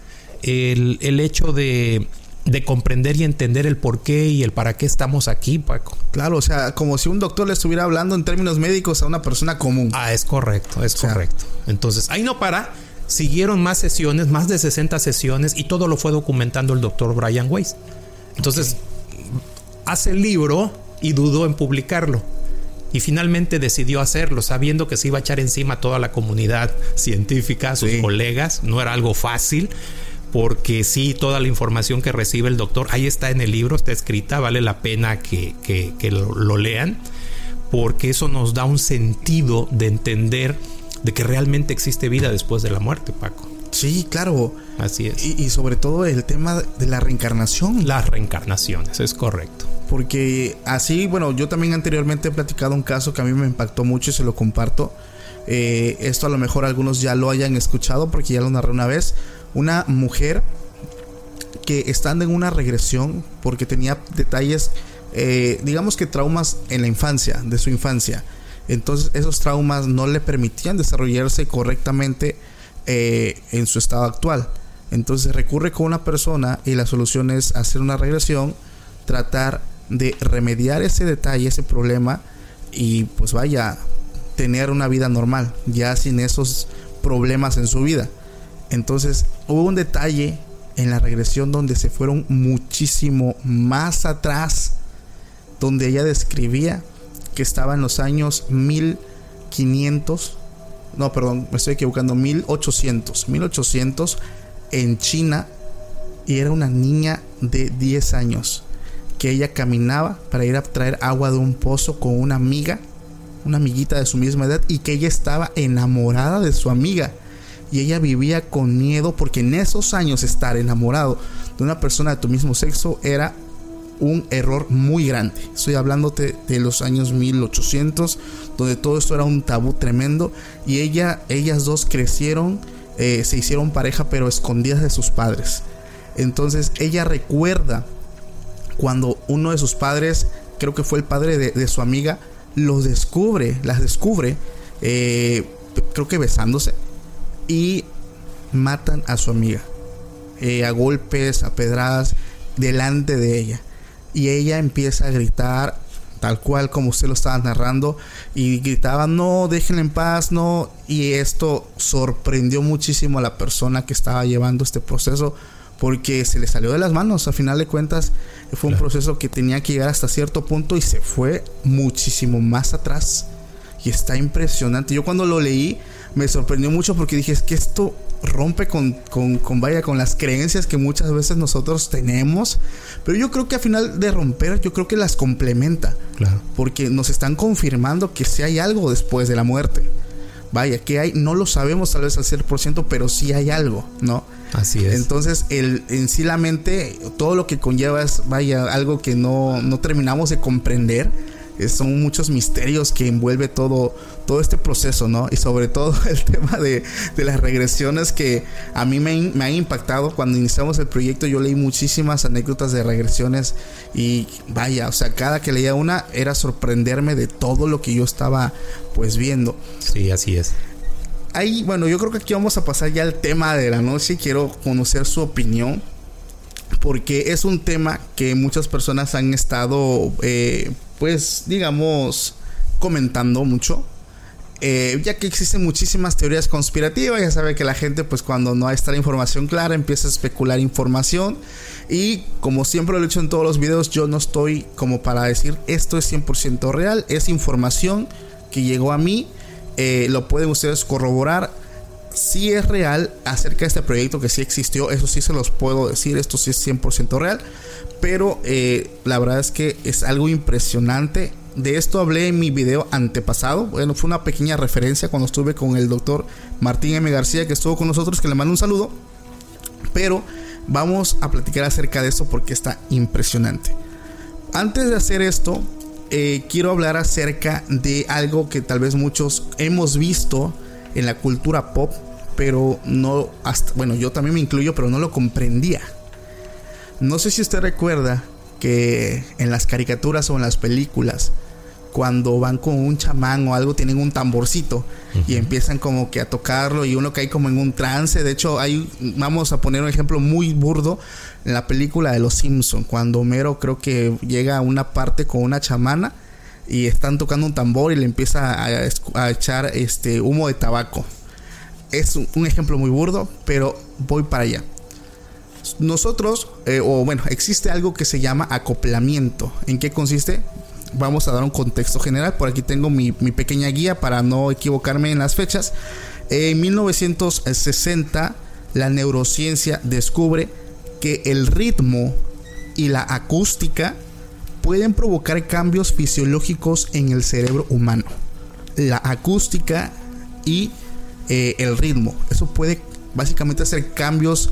[SPEAKER 2] el, el hecho de, de comprender y entender el por qué y el para qué estamos aquí, Paco.
[SPEAKER 1] Claro, o sea, como si un doctor le estuviera hablando en términos médicos a una persona común.
[SPEAKER 2] Ah, es correcto, es
[SPEAKER 1] O sea,
[SPEAKER 2] correcto. Entonces, ahí no para. Siguieron más sesiones, más de 60 sesiones, y todo lo fue documentando el doctor Brian Weiss. Entonces, hace el libro y dudó en publicarlo. Y finalmente decidió hacerlo, sabiendo que se iba a echar encima a toda la comunidad científica, a sus
[SPEAKER 1] Sí.
[SPEAKER 2] colegas. No era algo fácil, porque sí, toda la información que recibe el doctor, ahí está en el libro, está escrita, vale la pena que, que- que lo, lo lean, porque eso nos da un sentido de entender de que realmente existe vida después de la muerte, Paco.
[SPEAKER 1] Sí, claro.
[SPEAKER 2] Así es.
[SPEAKER 1] Y, y sobre todo el tema de la reencarnación.
[SPEAKER 2] Las reencarnaciones, es correcto.
[SPEAKER 1] Porque así, bueno, yo también anteriormente he platicado un caso que a mí me impactó mucho y se lo comparto. Eh, esto a lo mejor algunos ya lo hayan escuchado porque ya lo narré una vez. Una mujer que estando en una regresión porque tenía detalles, eh, digamos que traumas en la infancia, de su infancia. Entonces esos traumas no le permitían desarrollarse correctamente eh, en su estado actual. Entonces recurre con una persona y la solución es hacer una regresión tratar de remediar ese detalle, ese problema y pues vaya, tener una vida normal, ya sin esos problemas en su vida. Entonces hubo un detalle en la regresión donde se fueron muchísimo más atrás, donde ella describía que estaba en los años 1500, no, perdón, me estoy equivocando, 1800, 1800 en China y era una niña de 10 años que ella caminaba para ir a traer agua de un pozo con una amiga, una amiguita de su misma edad y que ella estaba enamorada de su amiga y ella vivía con miedo porque en esos años estar enamorado de una persona de tu mismo sexo era un error muy grande. Estoy hablándote de los años 1800, donde todo esto era un tabú tremendo y ella, ellas dos crecieron, eh, se hicieron pareja pero escondidas de sus padres. Entonces ella recuerda cuando uno de sus padres, creo que fue el padre de, su amiga, los descubre, las descubre, eh, creo que besándose y matan a su amiga. Eh, a golpes, a pedradas, delante de ella. Y ella empieza a gritar, tal cual como usted lo estaba narrando, y gritaba, no, déjenla en paz, no. Y esto sorprendió muchísimo a la persona que estaba llevando este proceso, porque se le salió de las manos. A final de cuentas, fue un proceso que tenía que llegar hasta cierto punto y se fue muchísimo más atrás. Y está impresionante. Yo cuando lo leí, me sorprendió mucho porque dije, es que esto rompe con, con, vaya, con las creencias que muchas veces nosotros tenemos. Pero yo creo que al final de romper, yo creo que las complementa. Claro. Porque nos están confirmando que si hay algo después de la muerte. Vaya, que hay, no lo sabemos tal vez al 100%, pero sí hay algo, ¿no?
[SPEAKER 2] Así es.
[SPEAKER 1] Entonces, el, en sí la mente, todo lo que conlleva es, vaya, algo que no, no terminamos de comprender son muchos misterios que envuelve todo, todo este proceso, ¿no? Y sobre todo <laughs> el tema de, las regresiones que a mí me, me han impactado. Cuando iniciamos el proyecto yo leí muchísimas anécdotas de regresiones y vaya, o sea, cada que leía una era sorprenderme de todo lo que yo estaba pues viendo.
[SPEAKER 2] Sí, así es.
[SPEAKER 1] Ahí, bueno, yo creo que aquí vamos a pasar ya al tema de la noche. Quiero conocer su opinión porque es un tema que muchas personas han estado eh, pues digamos, comentando mucho. Eh, ya que existen muchísimas teorías conspirativas, ya sabe que la gente pues cuando no hay esta información clara empieza a especular información y como siempre lo he dicho en todos los videos, yo no estoy como para decir esto es 100% real, es información que llegó a mí, eh, lo pueden ustedes corroborar, si es real acerca de este proyecto que sí existió, eso sí se los puedo decir, esto sí es 100% real, pero eh, la verdad es que es algo impresionante. De esto hablé en mi video antepasado. Bueno, fue una pequeña referencia cuando estuve con el doctor Martín M. García, que estuvo con nosotros, que le mando un saludo. Pero vamos a platicar acerca de esto porque está impresionante. Antes de hacer esto, eh, quiero hablar acerca de algo que tal vez muchos hemos visto en la cultura pop, pero no, hasta, bueno, yo también me incluyo, pero no lo comprendía. No sé si usted recuerda que en las caricaturas o en las películas, cuando van con un chamán o algo, tienen un tamborcito y empiezan como que a tocarlo y uno cae como en un trance. De hecho, hay, vamos a poner un ejemplo muy burdo en la película de Los Simpson, cuando Homero creo que llega a una parte con una chamana y están tocando un tambor y le empieza a, echar este humo de tabaco. Es un ejemplo muy burdo, pero voy para allá. Nosotros, eh, o bueno, existe algo que se llama acoplamiento. ¿En qué consiste? Vamos a dar un contexto general. Por aquí tengo mi, pequeña guía para no equivocarme en las fechas. En 1960, la neurociencia descubre que el ritmo y la acústica pueden provocar cambios fisiológicos en el cerebro humano. La acústica y eh, el ritmo. Eso puede básicamente hacer cambios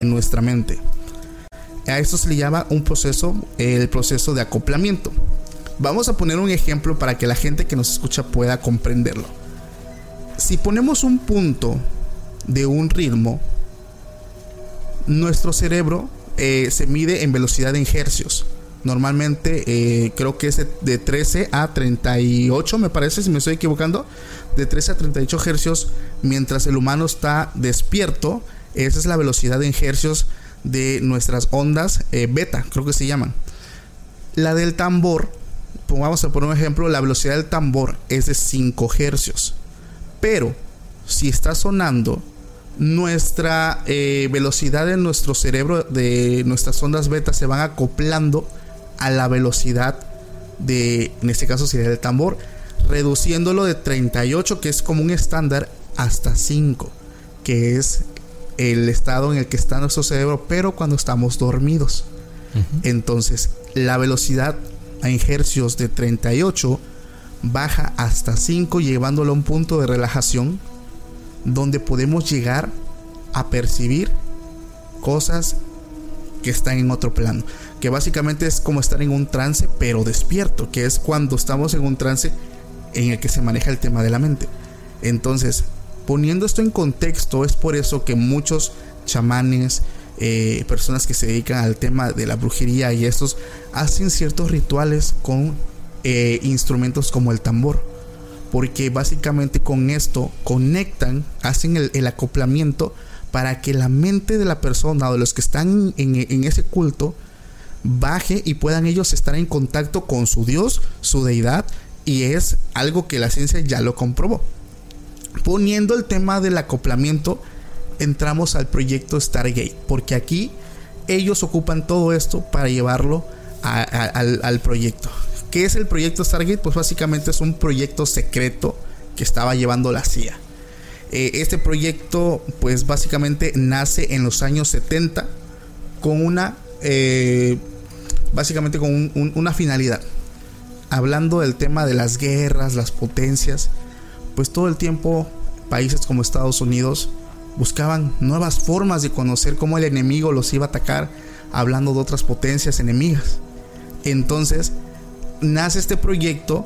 [SPEAKER 1] En nuestra mente. A esto se le llama un proceso, el proceso de acoplamiento. Vamos a poner un ejemplo para que la gente que nos escucha pueda comprenderlo. Si ponemos un punto de un ritmo, nuestro cerebro eh, se mide en velocidad en hercios. Normalmente eh, creo que es de- de 13 a 38, me parece, si me estoy equivocando. De 13 a 38 hercios mientras el humano está despierto. Esa es la velocidad en hercios de nuestras ondas eh, beta, creo que se llaman. La del tambor, pongamos a poner un ejemplo, la velocidad del tambor es de 5 hercios. Pero si está sonando, nuestra eh, velocidad en nuestro cerebro de nuestras ondas beta se van acoplando a la velocidad de, en este caso sería el tambor, reduciéndolo de 38, que es como un estándar, hasta 5, que es el estado en el que está nuestro cerebro, pero cuando estamos dormidos. Entonces, la velocidad en hercios de 38 baja hasta 5, llevándolo a un punto de relajación donde podemos llegar a percibir cosas que están en otro plano. Que básicamente es como estar en un trance, pero despierto, que es cuando estamos en un trance en el que se maneja el tema de la mente. Entonces, poniendo esto en contexto, es por eso que muchos chamanes, eh, personas que se dedican al tema de la brujería y estos, hacen ciertos rituales con eh, instrumentos como el tambor. Porque básicamente con esto conectan, hacen el, acoplamiento para que la mente de la persona o de los que están en ese culto baje y puedan ellos estar en contacto con su Dios, su deidad, y es algo que la ciencia ya lo comprobó. Poniendo el tema del acoplamiento, entramos al proyecto Stargate, porque aquí ellos ocupan todo esto para llevarlo al, proyecto. ¿Qué es el proyecto Stargate? Pues básicamente es un proyecto secreto que estaba llevando la CIA. Eh, este proyecto, pues básicamente nace en los años 70 con una, eh, básicamente con un- un- una finalidad. Hablando del tema de las guerras, las potencias, pues todo el tiempo países como Estados Unidos buscaban nuevas formas de conocer cómo el enemigo los iba a atacar, hablando de otras potencias enemigas. Entonces, nace este proyecto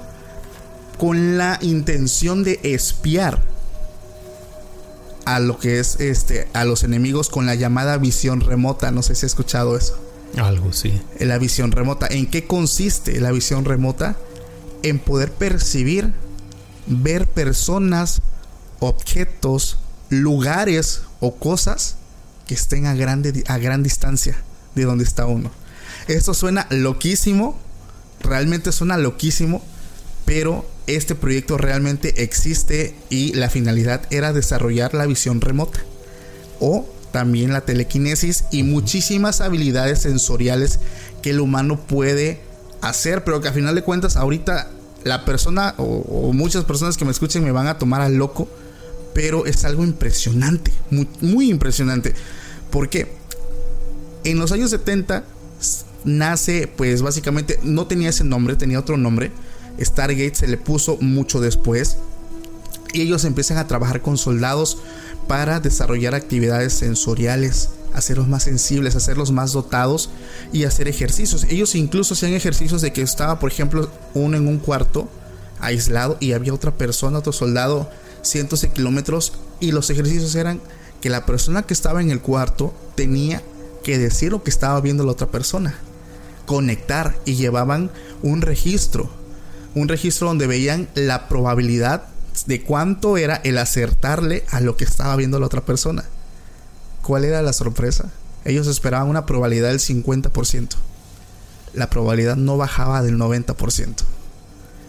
[SPEAKER 1] con la intención de espiar a lo que es este a los enemigos con la llamada visión remota, no sé si has escuchado eso.
[SPEAKER 2] Algo, sí.
[SPEAKER 1] La visión remota. ¿En qué consiste la visión remota? En poder percibir, ver personas, objetos, lugares o cosas que estén a, grande, a gran distancia de donde está uno. Esto suena loquísimo, realmente suena loquísimo, pero este proyecto realmente existe y la finalidad era desarrollar la visión remota o también la telequinesis y muchísimas habilidades sensoriales que el humano puede hacer, pero que a final de cuentas ahorita la persona o, muchas personas que me escuchen me van a tomar al loco, pero es algo impresionante, muy, muy impresionante. porque En los años 70 s- nace, pues básicamente no tenía ese nombre, tenía otro nombre. Stargate se le puso mucho después. Y ellos empiezan a trabajar con soldados para desarrollar actividades sensoriales, hacerlos más sensibles, hacerlos más dotados y hacer ejercicios. Ellos incluso hacían ejercicios de que estaba, por ejemplo, uno en un cuarto aislado y había otra persona, otro soldado, cientos de kilómetros y los ejercicios eran que la persona que estaba en el cuarto tenía que decir lo que estaba viendo la otra persona, conectar y llevaban un registro, un registro donde veían la probabilidad de cuánto era el acertarle a lo que estaba viendo la otra persona. ¿Cuál era la sorpresa? Ellos esperaban una probabilidad del 50%. La probabilidad no bajaba del 90%.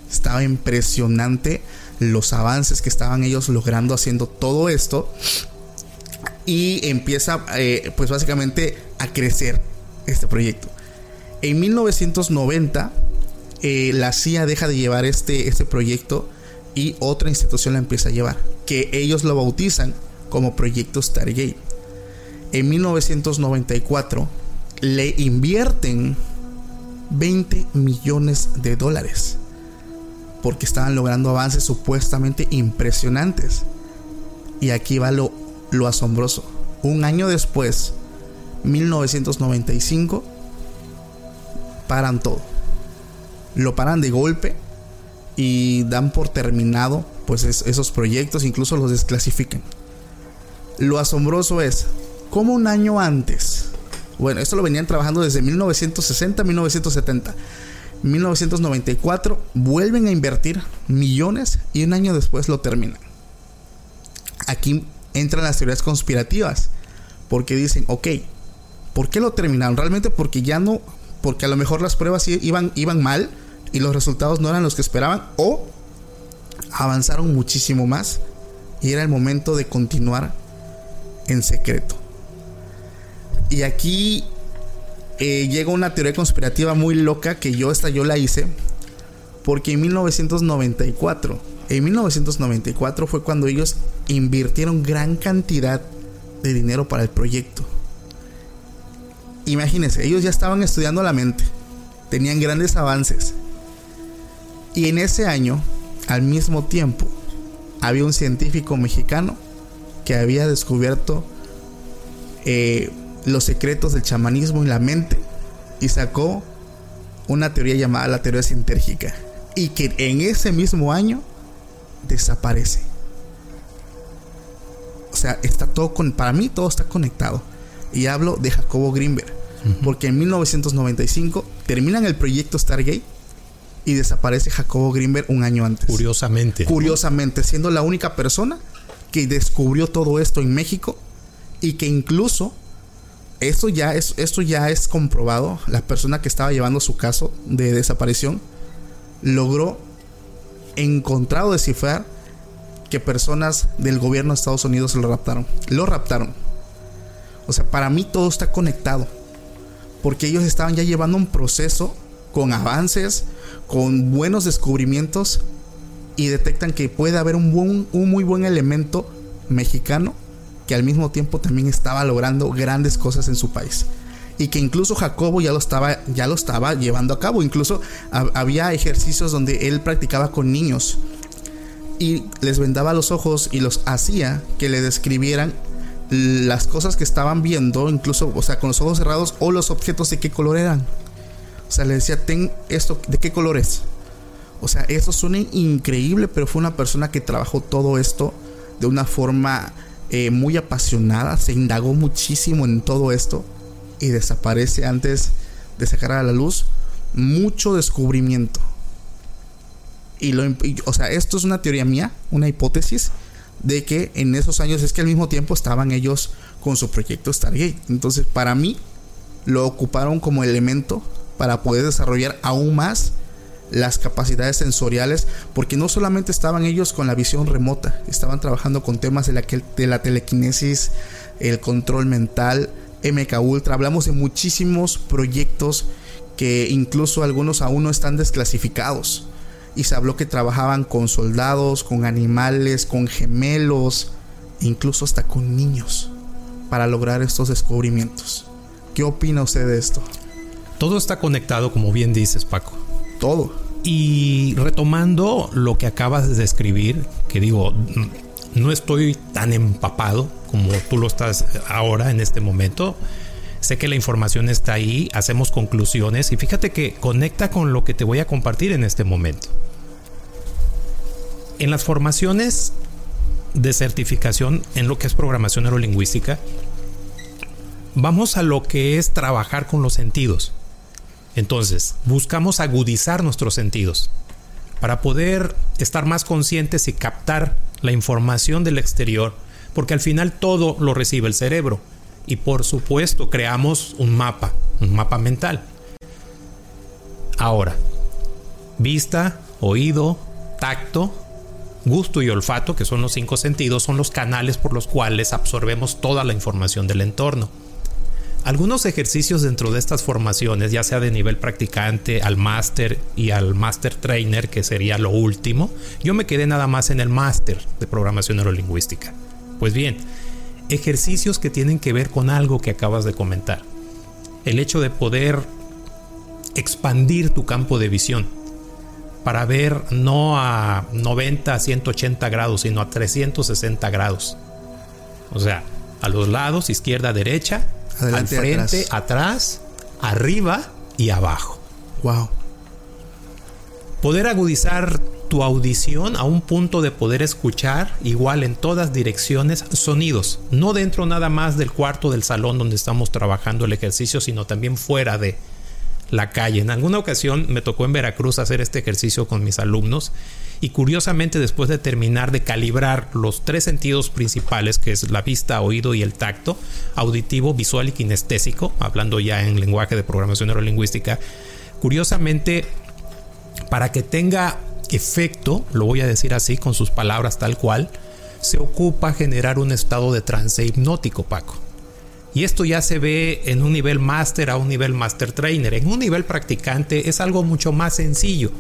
[SPEAKER 1] Estaba impresionante los avances que estaban ellos logrando haciendo todo esto. y empieza eh, pues básicamente a crecer este proyecto. En 1990 eh, la CIA deja de llevar este, este proyecto y otra institución la empieza a llevar, que ellos lo bautizan como Proyecto Stargate. En 1994 le invierten 20 millones de dólares porque estaban logrando avances supuestamente impresionantes. Y aquí va lo, lo asombroso. Un año después, 1995, paran todo. Lo paran de golpe y dan por terminado pues esos proyectos, incluso los desclasifican. Lo asombroso es, como un año antes, bueno, esto lo venían trabajando desde 1960 1970. 1994 vuelven a invertir millones y un año después lo terminan. Aquí entran las teorías conspirativas, porque dicen, ok, ¿por qué lo terminaron? Realmente porque ya no, porque a lo mejor las pruebas iban, iban mal y los resultados no eran los que esperaban, o avanzaron muchísimo más y era el momento de continuar en secreto. Y aquí eh, llega una teoría conspirativa muy loca que yo esta yo la hice porque en 1994, en 1994 fue cuando ellos invirtieron gran cantidad de dinero para el proyecto. Imagínense, ellos ya estaban estudiando la mente, tenían grandes avances. Y en ese año, al mismo tiempo, había un científico mexicano que había descubierto eh, los secretos del chamanismo y la mente y sacó una teoría llamada la teoría sintérgica y que en ese mismo año desaparece. O sea, está todo con para mí todo está conectado y hablo de Jacobo Greenberg, porque en 1995 terminan el proyecto Stargate y desaparece Jacobo Greenberg un año antes.
[SPEAKER 2] Curiosamente.
[SPEAKER 1] Curiosamente, siendo la única persona que descubrió todo esto en México y que incluso esto ya es, esto ya es comprobado. La persona que estaba llevando su caso de desaparición logró encontrar o descifrar que personas del gobierno de Estados Unidos lo raptaron. Lo raptaron. O sea, para mí todo está conectado. Porque ellos estaban ya llevando un proceso con avances, con buenos descubrimientos y detectan que puede haber un, buen, un muy buen elemento mexicano que al mismo tiempo también estaba logrando grandes cosas en su país. Y que incluso Jacobo ya lo estaba ya lo estaba llevando a cabo. Incluso había ejercicios donde él practicaba con niños y les vendaba los ojos y los hacía que le describieran las cosas que estaban viendo incluso o sea con los ojos cerrados o los objetos de qué color eran. O sea le decía ten esto de qué color es o sea eso suena increíble pero fue una persona que trabajó todo esto de una forma eh, muy apasionada, se indagó muchísimo en todo esto y desaparece antes de sacar a la luz mucho descubrimiento. Y lo, o sea, esto es una teoría mía, una hipótesis de que en esos años es que al mismo tiempo estaban ellos con su proyecto Stargate. Entonces, para mí, lo ocuparon como elemento para poder desarrollar aún más las capacidades sensoriales, porque no solamente estaban ellos con la visión remota, estaban trabajando con temas de la, de la telequinesis, el control mental, MK Ultra, hablamos de muchísimos proyectos que incluso algunos aún no están desclasificados. Y se habló que trabajaban con soldados, con animales, con gemelos, incluso hasta con niños, para lograr estos descubrimientos. ¿Qué opina usted de esto?
[SPEAKER 2] Todo está conectado, como bien dices, Paco
[SPEAKER 1] todo.
[SPEAKER 2] Y retomando lo que acabas de describir, que digo, no estoy tan empapado como tú lo estás ahora en este momento. Sé que la información está ahí, hacemos conclusiones y fíjate que conecta con lo que te voy a compartir en este momento. En las formaciones de certificación en lo que es programación neurolingüística, vamos a lo que es trabajar con los sentidos. Entonces, buscamos agudizar nuestros sentidos para poder estar más conscientes y captar la información del exterior, porque al final todo lo recibe el cerebro. Y por supuesto, creamos un mapa, un mapa mental. Ahora, vista, oído, tacto gusto y olfato, que son los cinco sentidos, son los canales por los cuales absorbemos toda la información del entorno. Algunos ejercicios dentro de estas formaciones, ya sea de nivel practicante, al máster y al master trainer, que sería lo último, yo me quedé nada más en el máster de programación neurolingüística. Pues bien, ejercicios que tienen que ver con algo que acabas de comentar. El hecho de poder expandir tu campo de visión para ver no a 90, 180 grados, sino a 360 grados. O sea, a los lados, izquierda, derecha, al frente, atrás. arriba y abajo.
[SPEAKER 1] Wow.
[SPEAKER 2] Poder agudizar tu audición a un punto de poder escuchar igual en todas direcciones sonidos, no dentro nada más del cuarto del salón donde estamos trabajando el ejercicio, sino también fuera de la calle. En alguna ocasión me tocó en Veracruz hacer este ejercicio con mis alumnos y curiosamente después de terminar de calibrar los tres sentidos principales, que es la vista, oído y el tacto, auditivo, visual y kinestésico, hablando ya en lenguaje de programación neurolingüística, curiosamente, para que tenga efecto, lo voy a decir así con sus palabras tal cual, se ocupa generar un estado de trance hipnótico, Paco. Y esto ya se ve en un nivel máster a un nivel master trainer. En un nivel practicante es algo mucho más sencillo.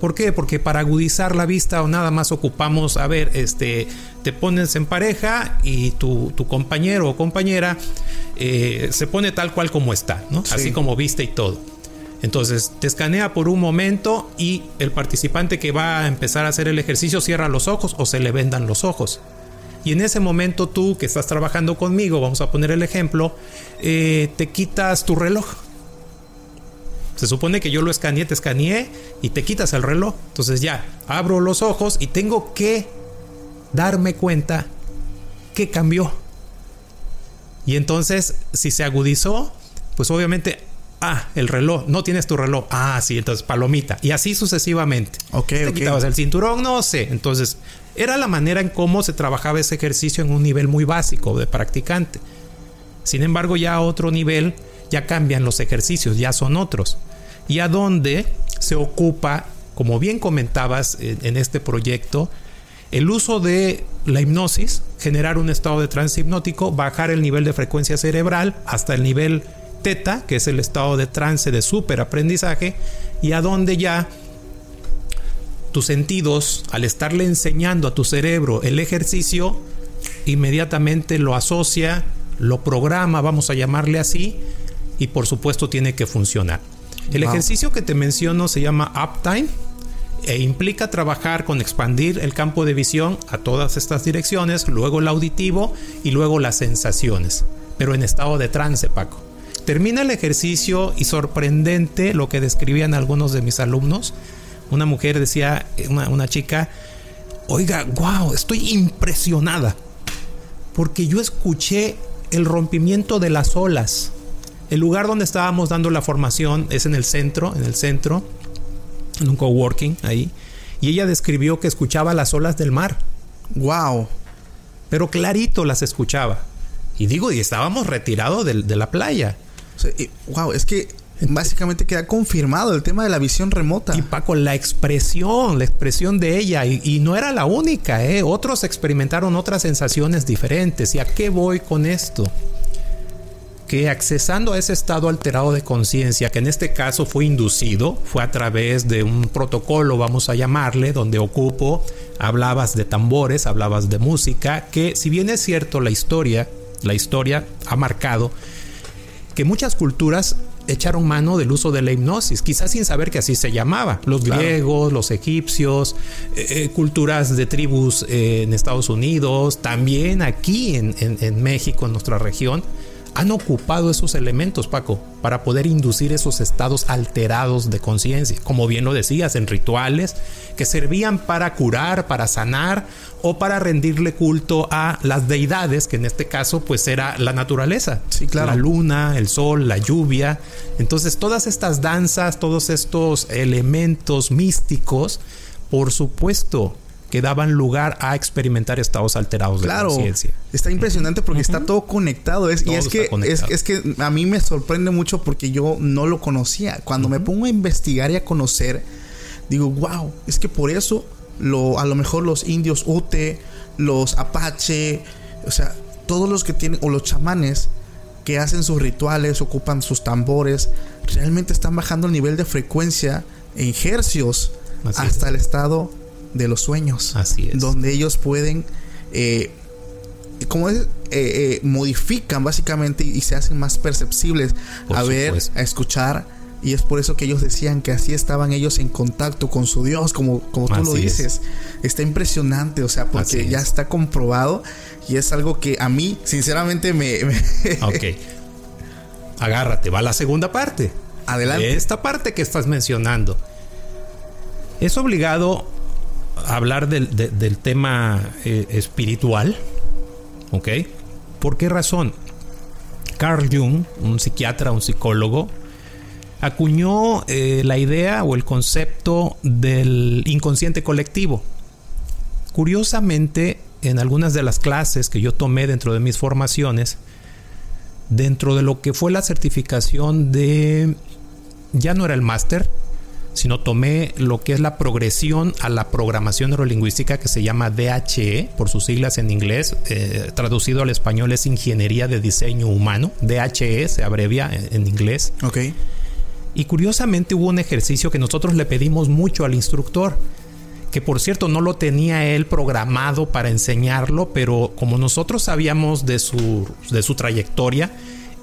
[SPEAKER 2] ¿Por qué? Porque para agudizar la vista o nada más ocupamos, a ver, este, te pones en pareja y tu, compañero o compañera eh, se pone tal cual como está, ¿no? Así como viste y todo. Entonces te escanea por un momento y el participante que va a empezar a hacer el ejercicio cierra los ojos o se le vendan los ojos. Y en ese momento tú que estás trabajando conmigo, vamos a poner el ejemplo, eh, te quitas tu reloj. Se supone que yo lo escaneé, te escaneé y te quitas el reloj. Entonces ya, abro los ojos y tengo que darme cuenta que cambió. Y entonces, si se agudizó, pues obviamente, ah, el reloj, no tienes tu reloj. Ah, sí, entonces palomita. Y así sucesivamente.
[SPEAKER 1] Ok,
[SPEAKER 2] te quitabas el cinturón, no sé. Entonces, era la manera en cómo se trabajaba ese ejercicio en un nivel muy básico de practicante. Sin embargo, ya a otro nivel ya cambian los ejercicios, ya son otros. Y a dónde se ocupa, como bien comentabas en este proyecto, el uso de la hipnosis, generar un estado de trance hipnótico, bajar el nivel de frecuencia cerebral hasta el nivel teta, que es el estado de trance de superaprendizaje, y a donde ya tus sentidos, al estarle enseñando a tu cerebro el ejercicio, inmediatamente lo asocia, lo programa, vamos a llamarle así, y por supuesto tiene que funcionar. El ejercicio que te menciono se llama Uptime e implica trabajar con expandir el campo de visión a todas estas direcciones, luego el auditivo y luego las sensaciones, pero en estado de trance, Paco. Termina el ejercicio y sorprendente lo que describían algunos de mis alumnos una mujer decía, una, chica, oiga, wow, estoy impresionada. Porque yo escuché el rompimiento de las olas. El lugar donde estábamos dando la formación es en el centro, en el centro, en un coworking ahí. Y ella describió que escuchaba las olas del mar.
[SPEAKER 1] Wow.
[SPEAKER 2] Pero clarito las escuchaba. Y digo, y estábamos retirados de, de la playa.
[SPEAKER 1] wow, es que Básicamente queda confirmado el tema de la visión remota.
[SPEAKER 2] Y Paco, la expresión, la expresión de ella, y, no era la única, ¿eh? otros experimentaron otras sensaciones diferentes. ¿Y a qué voy con esto? Que accesando a ese estado alterado de conciencia, que en este caso fue inducido, fue a través de un protocolo, vamos a llamarle, donde ocupo, hablabas de tambores, hablabas de música, que si bien es cierto la historia, la historia ha marcado que muchas culturas echaron mano del uso de la hipnosis, quizás sin saber que así se llamaba. Los griegos, los egipcios, eh, eh, culturas de tribus eh, en Estados Unidos, también aquí en, en México, en nuestra región, han ocupado esos elementos, Paco, para poder inducir esos estados alterados de conciencia, como bien lo decías, en rituales que servían para curar, para sanar o para rendirle culto a las deidades, que en este caso pues era la naturaleza,
[SPEAKER 1] sí, claro.
[SPEAKER 2] la luna, el sol, la lluvia. Entonces todas estas danzas, todos estos elementos místicos, por supuesto, que daban lugar a experimentar estados alterados de conciencia.
[SPEAKER 1] Está impresionante porque está todo conectado. Es, y es que, es, que a mí me sorprende mucho porque yo no lo conocía. Cuando me pongo a investigar y a conocer, digo, wow, es que por eso lo, a lo mejor los indios Ute, los Apache, o sea, todos los que tienen, o los chamanes que hacen sus rituales, ocupan sus tambores, realmente están bajando el nivel de frecuencia en hercios hasta el estado de los sueños.
[SPEAKER 2] Así es.
[SPEAKER 1] Donde ellos pueden, eh, como es, eh, eh, modifican básicamente y, se hacen más perceptibles a ver, a escuchar. Y es por eso que ellos decían que así estaban ellos en contacto con su Dios, como, como tú lo dices. Está impresionante, o sea, porque ya está comprobado y es algo que a mí, sinceramente, me... <laughs>
[SPEAKER 2] ok. Agárrate, va la segunda parte.
[SPEAKER 1] Adelante.
[SPEAKER 2] Esta parte que estás mencionando. Es obligado hablar del, tema eh, espiritual. ¿Ok? ¿Por qué razón? Carl Jung, un psiquiatra, un psicólogo, acuñó eh, la idea o el concepto del inconsciente colectivo. Curiosamente, en algunas de las clases que yo tomé dentro de mis formaciones, dentro de lo que fue la certificación de, ya no era el máster, sino tomé lo que es la progresión a la programación neurolingüística que se llama DHE, por sus siglas en inglés, eh, traducido al español es Ingeniería de Diseño Humano, DHE se abrevia en, inglés.
[SPEAKER 1] Ok.
[SPEAKER 2] Y curiosamente hubo un ejercicio que nosotros le pedimos mucho al instructor, que por cierto no lo tenía él programado para enseñarlo, pero como nosotros sabíamos de su, de su trayectoria,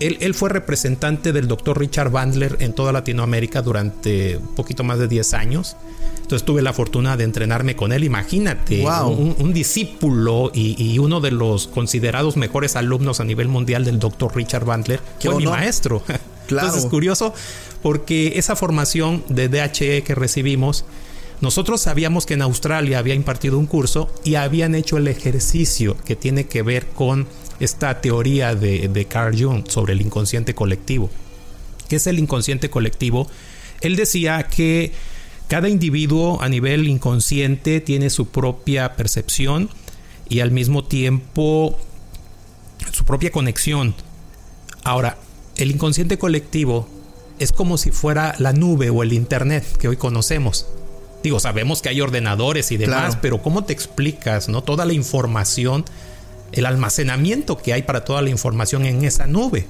[SPEAKER 2] él, fue representante del doctor Richard Bandler en toda Latinoamérica durante un poquito más de 10 años. Entonces tuve la fortuna de entrenarme con él. Imagínate, un, discípulo y, uno de los considerados mejores alumnos a nivel mundial del doctor Richard Bandler fue mi maestro. <laughs> Claro. Entonces es curioso porque esa formación de DHE que recibimos, nosotros sabíamos que en Australia había impartido un curso y habían hecho el ejercicio que tiene que ver con esta teoría de, Carl Jung sobre el inconsciente colectivo. ¿Qué es el inconsciente colectivo? Él decía que cada individuo a nivel inconsciente tiene su propia percepción y al mismo tiempo su propia conexión. Ahora, el inconsciente colectivo es como si fuera la nube o el internet que hoy conocemos. Digo, sabemos que hay ordenadores y demás, pero ¿cómo te explicas, no? Toda la información el almacenamiento que hay para toda la información en esa nube.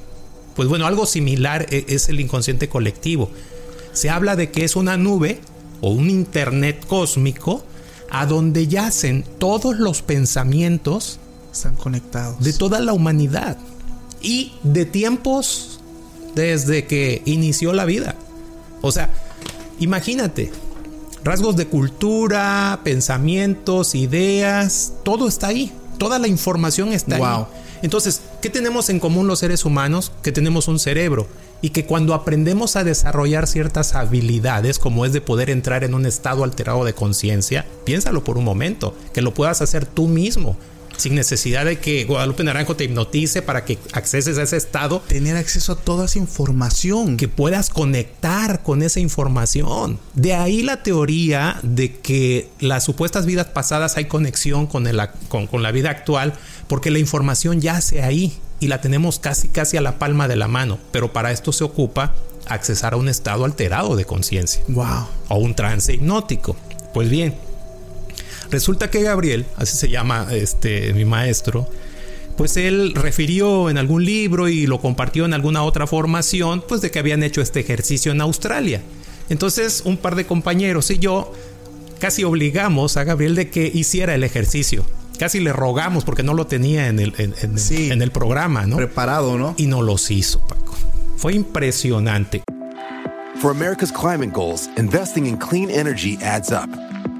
[SPEAKER 2] Pues bueno, algo similar e-, es el inconsciente colectivo. Se habla de que es una nube o un Internet cósmico a donde yacen todos los pensamientos
[SPEAKER 1] están conectados
[SPEAKER 2] de toda la humanidad y de tiempos desde que inició la vida. O sea, imagínate, rasgos de cultura, pensamientos, ideas, todo está ahí toda la información está ahí. Entonces, ¿qué tenemos en común los seres humanos? Que tenemos un cerebro y que cuando aprendemos a desarrollar ciertas habilidades, como es de poder entrar en un estado alterado de conciencia, piénsalo por un momento, que lo puedas hacer tú mismo sin necesidad de que Guadalupe Naranjo te hipnotice para que acceses a ese estado.
[SPEAKER 1] Tener acceso a toda esa información.
[SPEAKER 2] Que puedas conectar con esa información. De ahí la teoría de que las supuestas vidas pasadas hay conexión con, el, con, con la vida actual, porque la información yace ahí y la tenemos casi casi a la palma de la mano. Pero para esto se ocupa accesar a un estado alterado de conciencia.
[SPEAKER 1] Wow.
[SPEAKER 2] O un trance hipnótico. Pues bien, Resulta que Gabriel, así se llama este mi maestro, pues él refirió en algún libro y lo compartió en alguna otra formación, pues de que habían hecho este ejercicio en Australia. Entonces, un par de compañeros y yo casi obligamos a Gabriel de que hiciera el ejercicio. Casi le rogamos porque no lo tenía en el, en, en el programa, ¿no?
[SPEAKER 1] Preparado, ¿no?
[SPEAKER 2] Y no los hizo, Paco. Fue impresionante.
[SPEAKER 3] For America's climate goals, investing in clean energy adds up.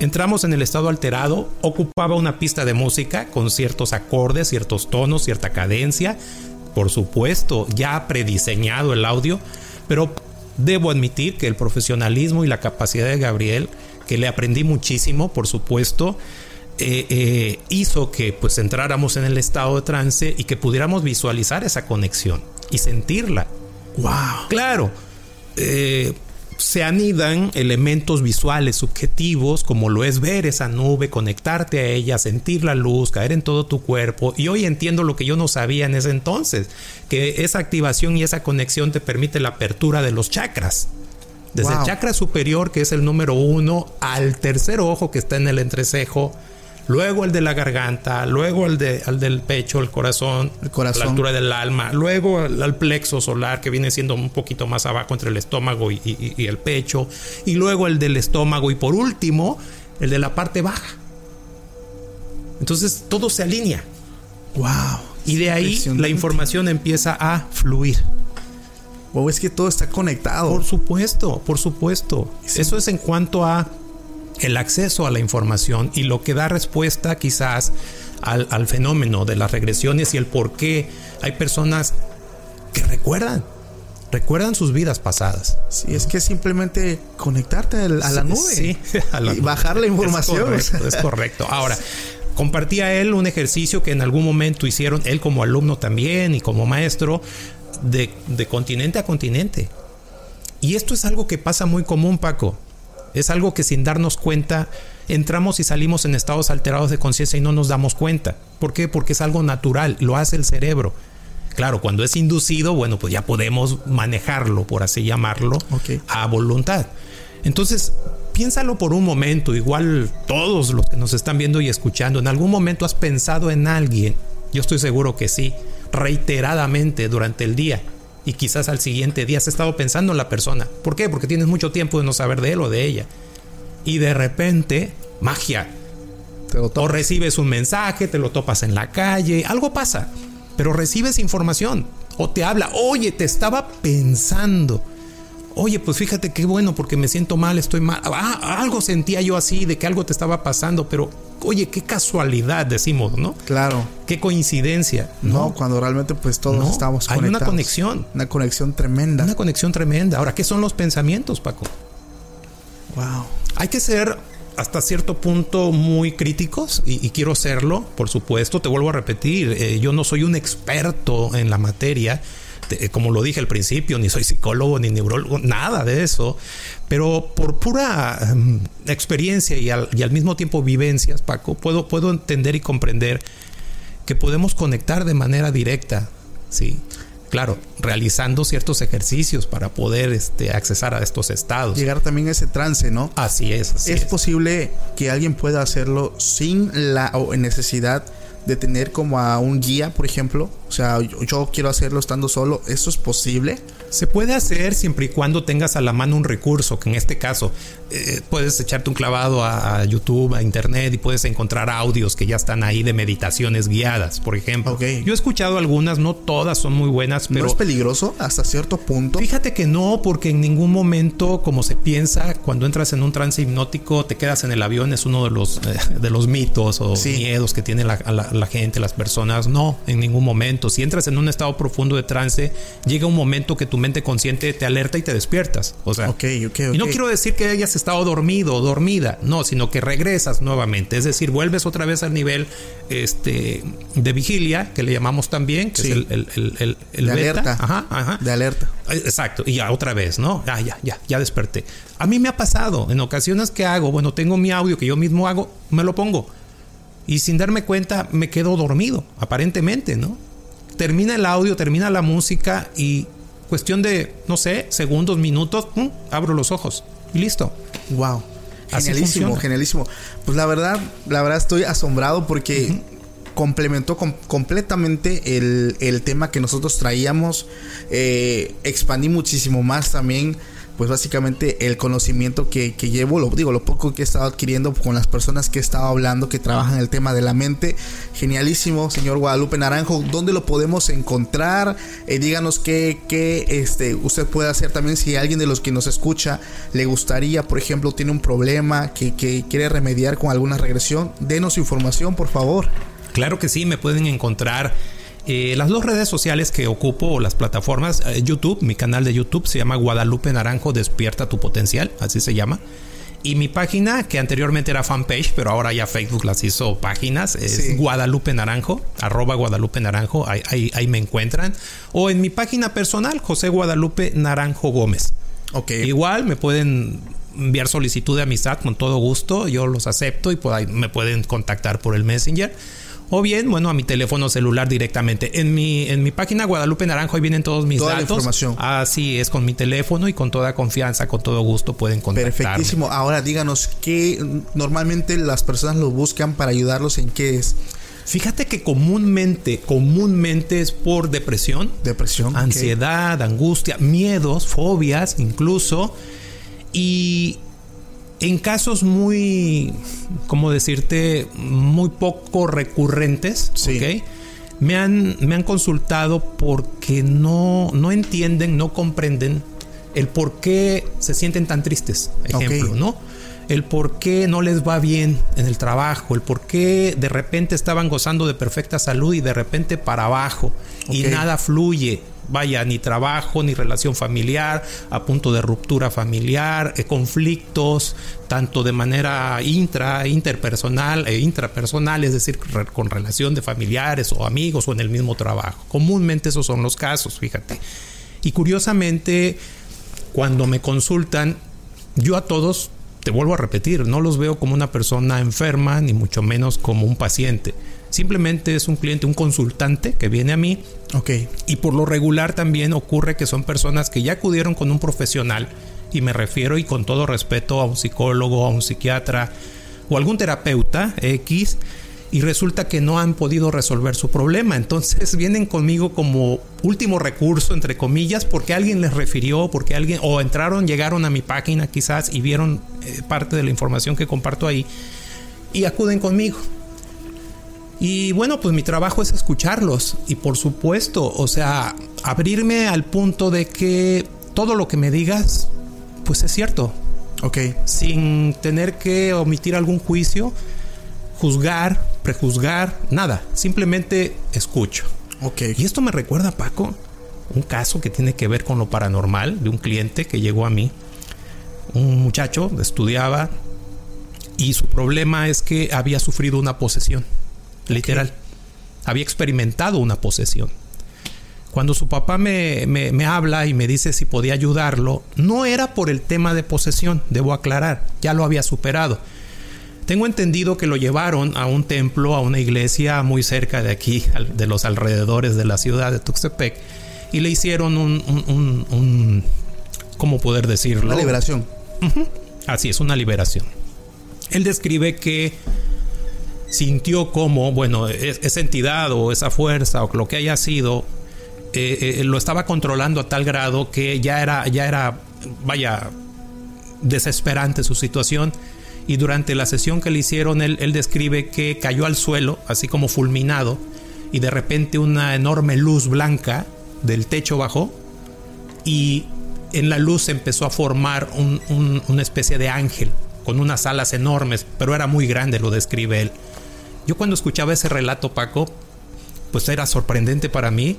[SPEAKER 2] Entramos en el estado alterado, ocupaba una pista de música con ciertos acordes, ciertos tonos, cierta cadencia, por supuesto, ya prediseñado el audio, pero debo admitir que el profesionalismo y la capacidad de Gabriel, que le aprendí muchísimo, por supuesto, eh, eh, hizo que pues entráramos en el estado de trance y que pudiéramos visualizar esa conexión y sentirla.
[SPEAKER 1] Wow.
[SPEAKER 2] Claro, eh, se anidan elementos visuales subjetivos como lo es ver esa nube, conectarte a ella, sentir la luz, caer en todo tu cuerpo. Y hoy entiendo lo que yo no sabía en ese entonces, que esa activación y esa conexión te permite la apertura de los chakras. Desde
[SPEAKER 1] Wow.
[SPEAKER 2] el chakra superior, que es el número uno, al tercer ojo que está en el entrecejo, luego el de la garganta, luego el, de, al del pecho, el corazón,
[SPEAKER 1] El
[SPEAKER 2] la altura del alma, luego al plexo solar, que viene siendo un poquito más abajo entre el estómago y, y- y el pecho, y luego el del estómago, y por último, el de la parte baja. Entonces todo se alinea.
[SPEAKER 1] Wow.
[SPEAKER 2] Y de ahí la información empieza a fluir.
[SPEAKER 1] Wow, es que todo está conectado.
[SPEAKER 2] Por supuesto, por supuesto.
[SPEAKER 1] Sí.
[SPEAKER 2] Eso es en cuanto a el acceso a la información y lo que da respuesta quizás al, al fenómeno de las regresiones y el por qué hay personas que recuerdan, recuerdan sus vidas pasadas.
[SPEAKER 1] Sí, es que simplemente conectarte a la nube
[SPEAKER 2] Sí, a la
[SPEAKER 1] y
[SPEAKER 2] nube.
[SPEAKER 1] bajar la información.
[SPEAKER 2] Es correcto, es correcto. Ahora, compartía él un ejercicio que en algún momento hicieron él como alumno también y como maestro de, de continente a continente. Y esto es algo que pasa muy común, Paco. Es algo que sin darnos cuenta entramos y salimos en estados alterados de conciencia y no nos damos cuenta. ¿Por qué? Porque es algo natural, lo hace el cerebro. Claro, cuando es inducido, bueno, pues ya podemos manejarlo, por así llamarlo, a voluntad. Entonces, piénsalo por un momento, igual todos los que nos están viendo y escuchando, en algún momento has pensado en alguien, yo estoy seguro que sí, reiteradamente durante el día y quizás al siguiente día has estado pensando en la persona. ¿Por qué? Porque tienes mucho tiempo de no saber de él o de ella. Y de repente, magia,
[SPEAKER 1] Te lo
[SPEAKER 2] o recibes un mensaje, te lo topas en la calle, algo pasa, pero recibes información o te habla, oye, te estaba pensando. Oye, pues fíjate qué bueno porque me siento mal, estoy mal. Ah, algo sentía yo así de que algo te estaba pasando, pero oye, qué casualidad decimos, ¿no?
[SPEAKER 1] Claro.
[SPEAKER 2] Qué coincidencia.
[SPEAKER 1] No, cuando realmente pues todos
[SPEAKER 2] No,
[SPEAKER 1] estamos
[SPEAKER 2] hay una
[SPEAKER 1] conectados.
[SPEAKER 2] conexión.
[SPEAKER 1] Una conexión tremenda.
[SPEAKER 2] Una conexión tremenda. Ahora, ¿qué son los pensamientos, Paco?
[SPEAKER 1] Wow.
[SPEAKER 2] Hay que ser hasta cierto punto muy críticos y, y quiero serlo, por supuesto. Te vuelvo a repetir, eh, yo no soy un experto en la materia, te- como lo dije al principio, ni soy psicólogo ni neurólogo, nada de eso. Pero por pura mm, experiencia y al, y al mismo tiempo vivencias, Paco, puedo, puedo entender y comprender que podemos conectar de manera directa, ¿sí? Claro, realizando ciertos ejercicios para poder este, accesar a estos estados.
[SPEAKER 1] Llegar también a ese trance, ¿no?
[SPEAKER 2] Así es, así
[SPEAKER 1] es
[SPEAKER 2] es.
[SPEAKER 1] posible que alguien pueda hacerlo sin la o en necesidad de tener como a un guía, por ejemplo. O sea, yo, yo quiero hacerlo estando solo. ¿Eso es posible?
[SPEAKER 2] Se puede hacer siempre y cuando tengas a la mano un recurso, que en este caso eh, puedes echarte un clavado a, a YouTube, a Internet y puedes encontrar audios que ya están ahí de meditaciones guiadas, por ejemplo.
[SPEAKER 1] Ok.
[SPEAKER 2] Yo he escuchado algunas, no todas son muy buenas, pero
[SPEAKER 1] ¿No es peligroso hasta cierto punto?
[SPEAKER 2] Fíjate que no, porque en ningún momento, como se piensa, cuando entras en un trance hipnótico, te quedas en el avión, es uno de los, eh, <laughs> de los mitos o
[SPEAKER 1] Sí.
[SPEAKER 2] miedos que tiene la, la- la gente, las personas. No, en ningún momento. Si entras en un estado profundo de trance, llega un momento que tu mente consciente te alerta y te despiertas. O sea, y no quiero decir que hayas estado dormido o dormida, no, sino que regresas nuevamente. Es decir, vuelves otra vez al nivel este, de vigilia, que le llamamos también, que
[SPEAKER 1] Sí.
[SPEAKER 2] es el, el, el, el- el
[SPEAKER 1] De
[SPEAKER 2] beta.
[SPEAKER 1] alerta.
[SPEAKER 2] Ajá, ajá.
[SPEAKER 1] De alerta.
[SPEAKER 2] Eh, Exacto, y ya otra vez, ¿no? Ah, ya, ya, ya desperté. A mí me ha pasado en ocasiones que hago, bueno, tengo mi audio que yo mismo hago, me lo pongo. Y sin darme cuenta me quedo dormido, aparentemente, ¿no? Termina el audio, termina la música y cuestión de, no sé, segundos, minutos, ¡pum! abro los ojos y listo.
[SPEAKER 1] Wow. Genialísimo, genialísimo. Pues la verdad, la verdad estoy asombrado porque complementó com- completamente el, el tema que nosotros traíamos. Eh, expandí muchísimo más también. Pues básicamente el conocimiento que, que llevo, lo digo, lo poco que he estado adquiriendo con las personas que he estado hablando que trabajan el tema de la mente. Genialísimo, señor Guadalupe Naranjo. ¿Dónde lo podemos encontrar? Eh, díganos qué, qué este, usted puede hacer también si alguien de los que nos escucha le gustaría, por ejemplo, tiene un problema que, que quiere remediar con alguna regresión. Denos información, por favor.
[SPEAKER 2] Claro que sí, me pueden encontrar eh, las dos redes sociales que ocupo, las plataformas, eh, YouTube, mi canal de YouTube se llama Guadalupe Naranjo Despierta tu Potencial, así se llama. Y mi página, que anteriormente era fanpage, pero ahora ya Facebook las hizo páginas, es
[SPEAKER 1] Sí.
[SPEAKER 2] Guadalupe Naranjo, arroba Guadalupe Naranjo, ahí, ahí- ahí me encuentran. O en mi página personal, José Guadalupe Naranjo Gómez.
[SPEAKER 1] Ok.
[SPEAKER 2] Igual me pueden enviar solicitud de amistad con todo gusto, yo los acepto y por ahí me pueden contactar por el Messenger. O bien, bueno, a mi teléfono celular directamente. En mi, en mi página Guadalupe Naranjo ahí vienen todos mis
[SPEAKER 1] Toda la
[SPEAKER 2] datos.
[SPEAKER 1] información.
[SPEAKER 2] Así es, con mi teléfono y con toda confianza, con todo gusto pueden contactarme.
[SPEAKER 1] Perfectísimo. Ahora díganos qué normalmente las personas lo buscan para ayudarlos en qué es
[SPEAKER 2] Fíjate que comúnmente, comúnmente es por depresión,
[SPEAKER 1] depresión,
[SPEAKER 2] ansiedad, angustia, miedos, fobias incluso. Y en casos muy, ¿cómo decirte? Muy poco recurrentes,
[SPEAKER 1] Sí.
[SPEAKER 2] ¿ok? Me han, me han consultado porque no, no entienden, no comprenden el por qué se sienten tan tristes, ejemplo. ¿no? El por qué no les va bien en el trabajo, el por qué de repente estaban gozando de perfecta salud y de repente para abajo y nada fluye. Vaya, ni trabajo, ni relación familiar, a punto de ruptura familiar, eh, conflictos, tanto de manera intra, interpersonal e intrapersonal, es decir, con relación de familiares o amigos o en el mismo trabajo. Comúnmente esos son los casos, fíjate. Y curiosamente, cuando me consultan, yo a todos, te vuelvo a repetir, no los veo como una persona enferma, ni mucho menos como un paciente. Simplemente es un cliente, un consultante que viene a mí
[SPEAKER 1] Ok.
[SPEAKER 2] y por lo regular también ocurre que son personas que ya acudieron con un profesional y me refiero y con todo respeto a un psicólogo, a un psiquiatra o algún terapeuta X y resulta que no han podido resolver su problema. Entonces vienen conmigo como último recurso, entre comillas, porque alguien les refirió, porque alguien, o entraron, llegaron a mi página quizás y vieron eh, parte de la información que comparto ahí y acuden conmigo. Y bueno, pues mi trabajo es escucharlos y por supuesto, o sea, abrirme al punto de que todo lo que me digas, pues es cierto,
[SPEAKER 1] Ok.
[SPEAKER 2] sin tener que omitir algún juicio, juzgar, prejuzgar, nada, simplemente escucho.
[SPEAKER 1] Ok.
[SPEAKER 2] Y esto me recuerda, Paco, un caso que tiene que ver con lo paranormal de un cliente que llegó a mí. Un muchacho estudiaba y su problema es que había sufrido una posesión, literal. Había experimentado una posesión. Cuando su papá me, me- me habla y me dice si podía ayudarlo, no era por el tema de posesión, debo aclarar, ya lo había superado. Tengo entendido que lo llevaron a un templo, a una iglesia muy cerca de aquí, de los alrededores de la ciudad de Tuxtepec, y le hicieron un, un, un- un- ¿cómo poder decirlo?
[SPEAKER 1] La liberación.
[SPEAKER 2] Así es, una liberación. Él describe que sintió como, bueno, es- esa entidad o esa fuerza o lo que haya sido, eh, eh, lo estaba controlando a tal grado que ya era, ya era, vaya, desesperante su situación. Y durante la sesión que le hicieron, él, él describe que cayó al suelo, así como fulminado, y de repente una enorme luz blanca del techo bajó y en la luz empezó a formar un- una especie de ángel con unas alas enormes, pero era muy grande, lo describe él. Yo cuando escuchaba ese relato, Paco, pues era sorprendente para mí.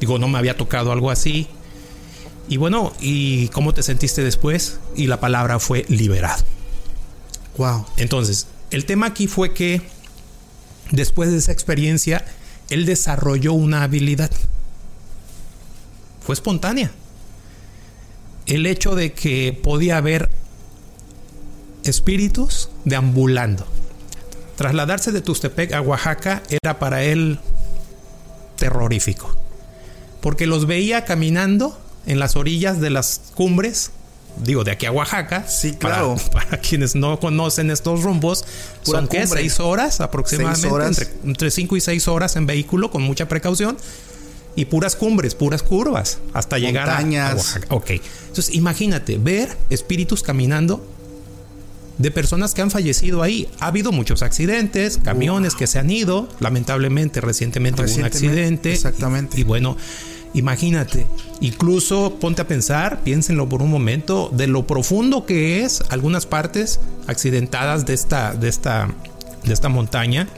[SPEAKER 2] Digo, no me había tocado algo así. Y bueno, ¿y cómo te sentiste después? Y la palabra fue liberado.
[SPEAKER 1] Wow.
[SPEAKER 2] Entonces, el tema aquí fue que después de esa experiencia, él desarrolló una habilidad. Fue espontánea. El hecho de que podía haber espíritus deambulando. Trasladarse de Tustepec a Oaxaca era para él terrorífico. Porque los veía caminando en las orillas de las cumbres, digo, de aquí a Oaxaca.
[SPEAKER 1] Sí, claro. <laughs>
[SPEAKER 2] Para, quienes no conocen estos rumbos,
[SPEAKER 1] Pura
[SPEAKER 2] son que seis horas aproximadamente,
[SPEAKER 1] Seis horas.
[SPEAKER 2] entre entre cinco y seis horas en vehículo con mucha precaución. Y puras cumbres, puras curvas, hasta llegar a- a. Oaxaca. Ok. Entonces, imagínate, ver espíritus caminando de personas que han fallecido ahí. Ha habido muchos accidentes, camiones que se han ido, lamentablemente recientemente, hubo un accidente.
[SPEAKER 1] exactamente.
[SPEAKER 2] Y, y bueno, imagínate, incluso ponte a pensar, piénsenlo por un momento, de lo profundo que es algunas partes accidentadas de esta, de esta, de esta montaña.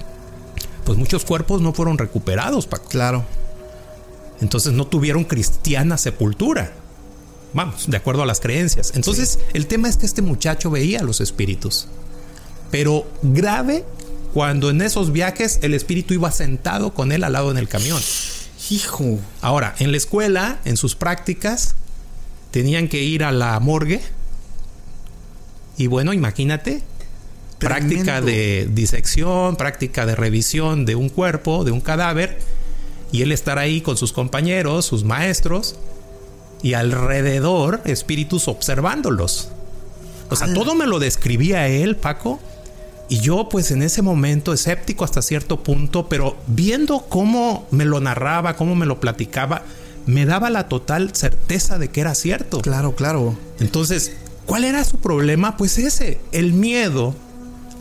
[SPEAKER 2] Pues muchos cuerpos no fueron recuperados, Paco.
[SPEAKER 1] Claro.
[SPEAKER 2] Entonces no tuvieron cristiana sepultura. Vamos, de acuerdo a las creencias. Entonces, el tema es que este muchacho veía los espíritus. Pero grave cuando en esos viajes el espíritu iba sentado con él al lado en el camión.
[SPEAKER 1] Hijo.
[SPEAKER 2] Ahora, en la escuela, en sus prácticas, tenían que ir a la morgue. Y bueno, imagínate, práctica de disección, práctica de revisión de un cuerpo, de un cadáver, y él estar ahí con sus compañeros, sus maestros, y alrededor espíritus observándolos. O sea,
[SPEAKER 1] ¡Hala!
[SPEAKER 2] todo me lo describía él, Paco, y yo pues en ese momento escéptico hasta cierto punto, pero viendo cómo me lo narraba, cómo me lo platicaba, me daba la total certeza de que era cierto.
[SPEAKER 1] Claro, claro.
[SPEAKER 2] Entonces, ¿cuál era su problema? Pues ese, el miedo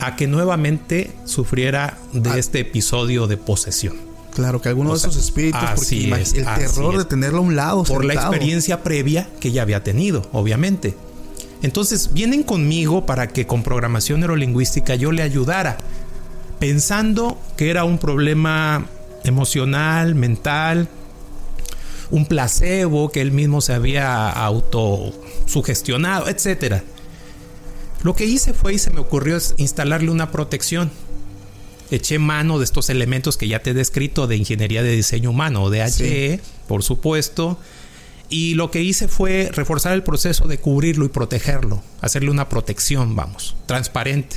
[SPEAKER 2] a que nuevamente sufriera de
[SPEAKER 1] Ah.
[SPEAKER 2] este episodio de posesión.
[SPEAKER 1] Claro, que alguno
[SPEAKER 2] O
[SPEAKER 1] de esos espíritus, porque
[SPEAKER 2] así es,
[SPEAKER 1] el terror de tenerlo a un lado.
[SPEAKER 2] Por la experiencia previa que ya había tenido, obviamente. Entonces, vienen conmigo para que con programación neurolingüística yo le ayudara, pensando que era un problema emocional, mental, un placebo que él mismo se había autosugestionado, etcétera. Lo que hice fue y se me ocurrió es instalarle una protección. Eché mano de estos elementos que ya te he descrito de ingeniería de diseño humano, de HE, por supuesto. Y lo que hice fue reforzar el proceso de cubrirlo y protegerlo, hacerle una protección, vamos, transparente.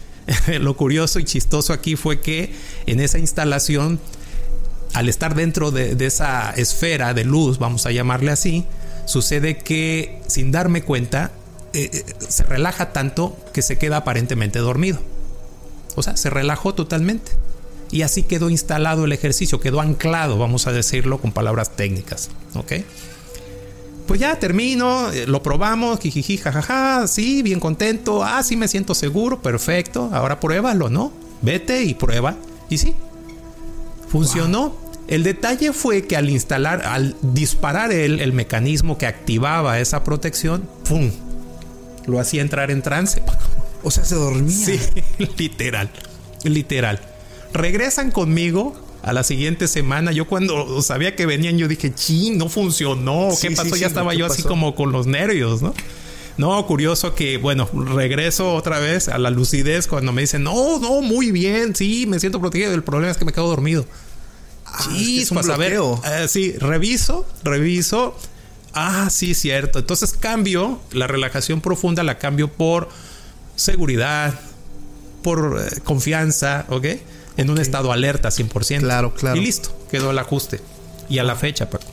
[SPEAKER 2] <laughs> lo curioso y chistoso aquí fue que en esa instalación, al estar dentro de, de esa esfera de luz, vamos a llamarle así, sucede que sin darme cuenta, eh, eh, se relaja tanto que se queda aparentemente dormido. O sea, se relajó totalmente. Y así quedó instalado el ejercicio, quedó anclado, vamos a decirlo con palabras técnicas. ¿Ok? Pues ya termino, eh, lo probamos, jijiji, jajaja, sí, bien contento, ah, sí me siento seguro, perfecto, ahora pruébalo, ¿no? Vete y prueba. Y sí, funcionó. El detalle fue que al instalar, al disparar el, el mecanismo que activaba esa protección, ¡pum! Lo hacía entrar en trance. <laughs>
[SPEAKER 1] O sea, se dormía.
[SPEAKER 2] Sí, <laughs> literal, literal. Regresan conmigo a la siguiente semana. Yo cuando sabía que venían, yo dije, chin, no funcionó.
[SPEAKER 1] Sí,
[SPEAKER 2] ¿Qué
[SPEAKER 1] sí,
[SPEAKER 2] pasó?
[SPEAKER 1] sí,
[SPEAKER 2] ya estaba
[SPEAKER 1] ¿qué
[SPEAKER 2] yo así como con los nervios, ¿no? No, curioso que, bueno, regreso otra vez a la lucidez cuando me dicen, no, no, muy bien, sí, me siento protegido. El problema es que me quedo dormido.
[SPEAKER 1] Ah, es que es un
[SPEAKER 2] a ver, eh, sí, reviso, reviso. Ah, sí, cierto. Entonces cambio la relajación profunda, la cambio por seguridad, por eh, confianza, ¿ok? En un estado alerta 100%.
[SPEAKER 1] Claro, claro.
[SPEAKER 2] Y listo, quedó el ajuste. Y a la fecha, Paco,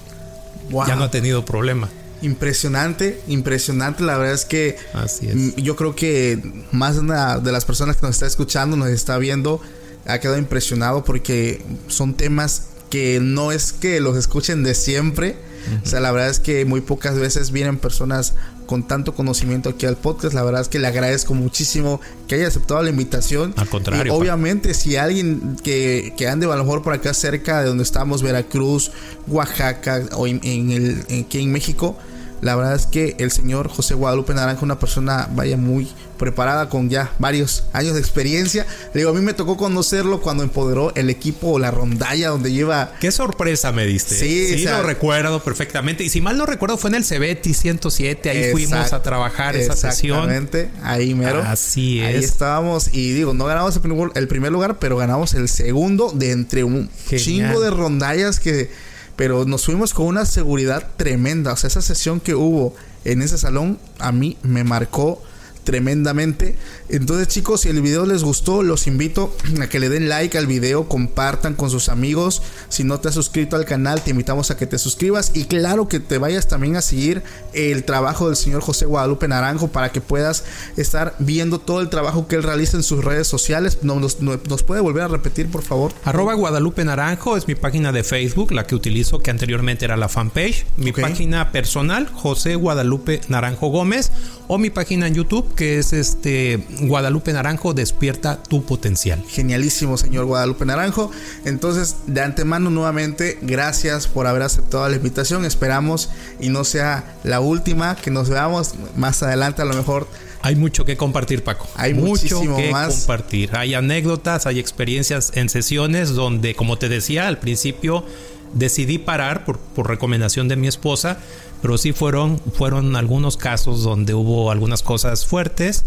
[SPEAKER 1] Wow.
[SPEAKER 2] ya no ha tenido problema.
[SPEAKER 1] Impresionante, impresionante. La verdad es que
[SPEAKER 2] Así es.
[SPEAKER 1] yo creo que más de las personas que nos está escuchando, nos está viendo, ha quedado impresionado porque son temas que no es que los escuchen de siempre. O sea, la verdad es que muy pocas veces vienen personas con tanto conocimiento aquí al podcast. La verdad es que le agradezco muchísimo que haya aceptado la invitación.
[SPEAKER 2] Al contrario,
[SPEAKER 1] Y obviamente, si alguien que, que ande a lo mejor por acá cerca de donde estamos, Veracruz, Oaxaca o en, en el, en- aquí en México, la verdad es que el señor José Guadalupe Naranjo, una persona, vaya, muy preparada con ya varios años de experiencia. Le digo, a mí me tocó conocerlo cuando empoderó el equipo o la rondalla donde lleva
[SPEAKER 2] Qué sorpresa me diste.
[SPEAKER 1] Sí,
[SPEAKER 2] sí
[SPEAKER 1] o sea-
[SPEAKER 2] lo recuerdo perfectamente. Y si mal no recuerdo, fue en el CBT 107. Ahí fuimos a trabajar esa sesión.
[SPEAKER 1] Exactamente, ahí mero.
[SPEAKER 2] Así
[SPEAKER 1] Ahí
[SPEAKER 2] es.
[SPEAKER 1] estábamos y digo, no ganamos el primer, el primer lugar, pero ganamos el segundo de entre un
[SPEAKER 2] Genial.
[SPEAKER 1] chingo de rondallas que... Pero nos fuimos con una seguridad tremenda. O sea, esa sesión que hubo en ese salón a mí me marcó tremendamente. Entonces, chicos, si el video les gustó, los invito a que le den like al video, compartan con sus amigos. Si no te has suscrito al canal, te invitamos a que te suscribas y claro que te vayas también a seguir el trabajo del señor José Guadalupe Naranjo para que puedas estar viendo todo el trabajo que él realiza en sus redes sociales. No- Nos, no- nos puede volver a repetir, por favor?
[SPEAKER 2] Arroba Guadalupe Naranjo es mi página de Facebook, la que utilizo, que anteriormente era la fanpage. Mi página personal, José Guadalupe Naranjo Gómez. O mi página en YouTube, que es este Guadalupe Naranjo Despierta tu potencial.
[SPEAKER 1] Genialísimo, señor Guadalupe Naranjo. Entonces, de antemano, nuevamente, gracias por haber aceptado la invitación. Esperamos y no sea la última, que nos veamos más adelante, a lo mejor.
[SPEAKER 2] Hay mucho que compartir, Paco.
[SPEAKER 1] Hay
[SPEAKER 2] mucho
[SPEAKER 1] muchísimo
[SPEAKER 2] que
[SPEAKER 1] más.
[SPEAKER 2] compartir. Hay anécdotas, hay experiencias en sesiones donde, como te decía al principio, decidí parar por, por recomendación de mi esposa, pero sí fueron, fueron algunos casos donde hubo algunas cosas fuertes,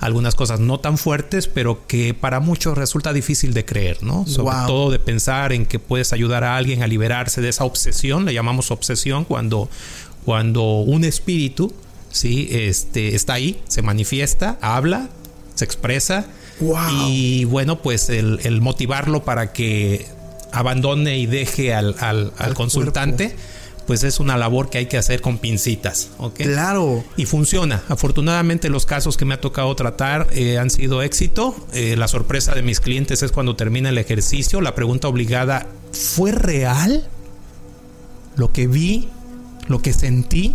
[SPEAKER 2] algunas cosas no tan fuertes, pero que para muchos resulta difícil de creer, ¿no? Sobre
[SPEAKER 1] Wow.
[SPEAKER 2] todo de pensar en que puedes ayudar a alguien a liberarse de esa obsesión, le llamamos obsesión cuando, cuando un espíritu, sí, este, está ahí, se manifiesta, habla, se expresa
[SPEAKER 1] Wow.
[SPEAKER 2] y bueno, pues el, el motivarlo para que abandone y deje al, al- al
[SPEAKER 1] Al
[SPEAKER 2] consultante, pues es una labor que hay que hacer con pincitas, ¿ok?
[SPEAKER 1] Claro.
[SPEAKER 2] Y funciona. Afortunadamente los casos que me ha tocado tratar eh, han sido éxito. Eh, la sorpresa de mis clientes es cuando termina el ejercicio. La pregunta obligada, ¿fue real? Lo que vi, lo que sentí,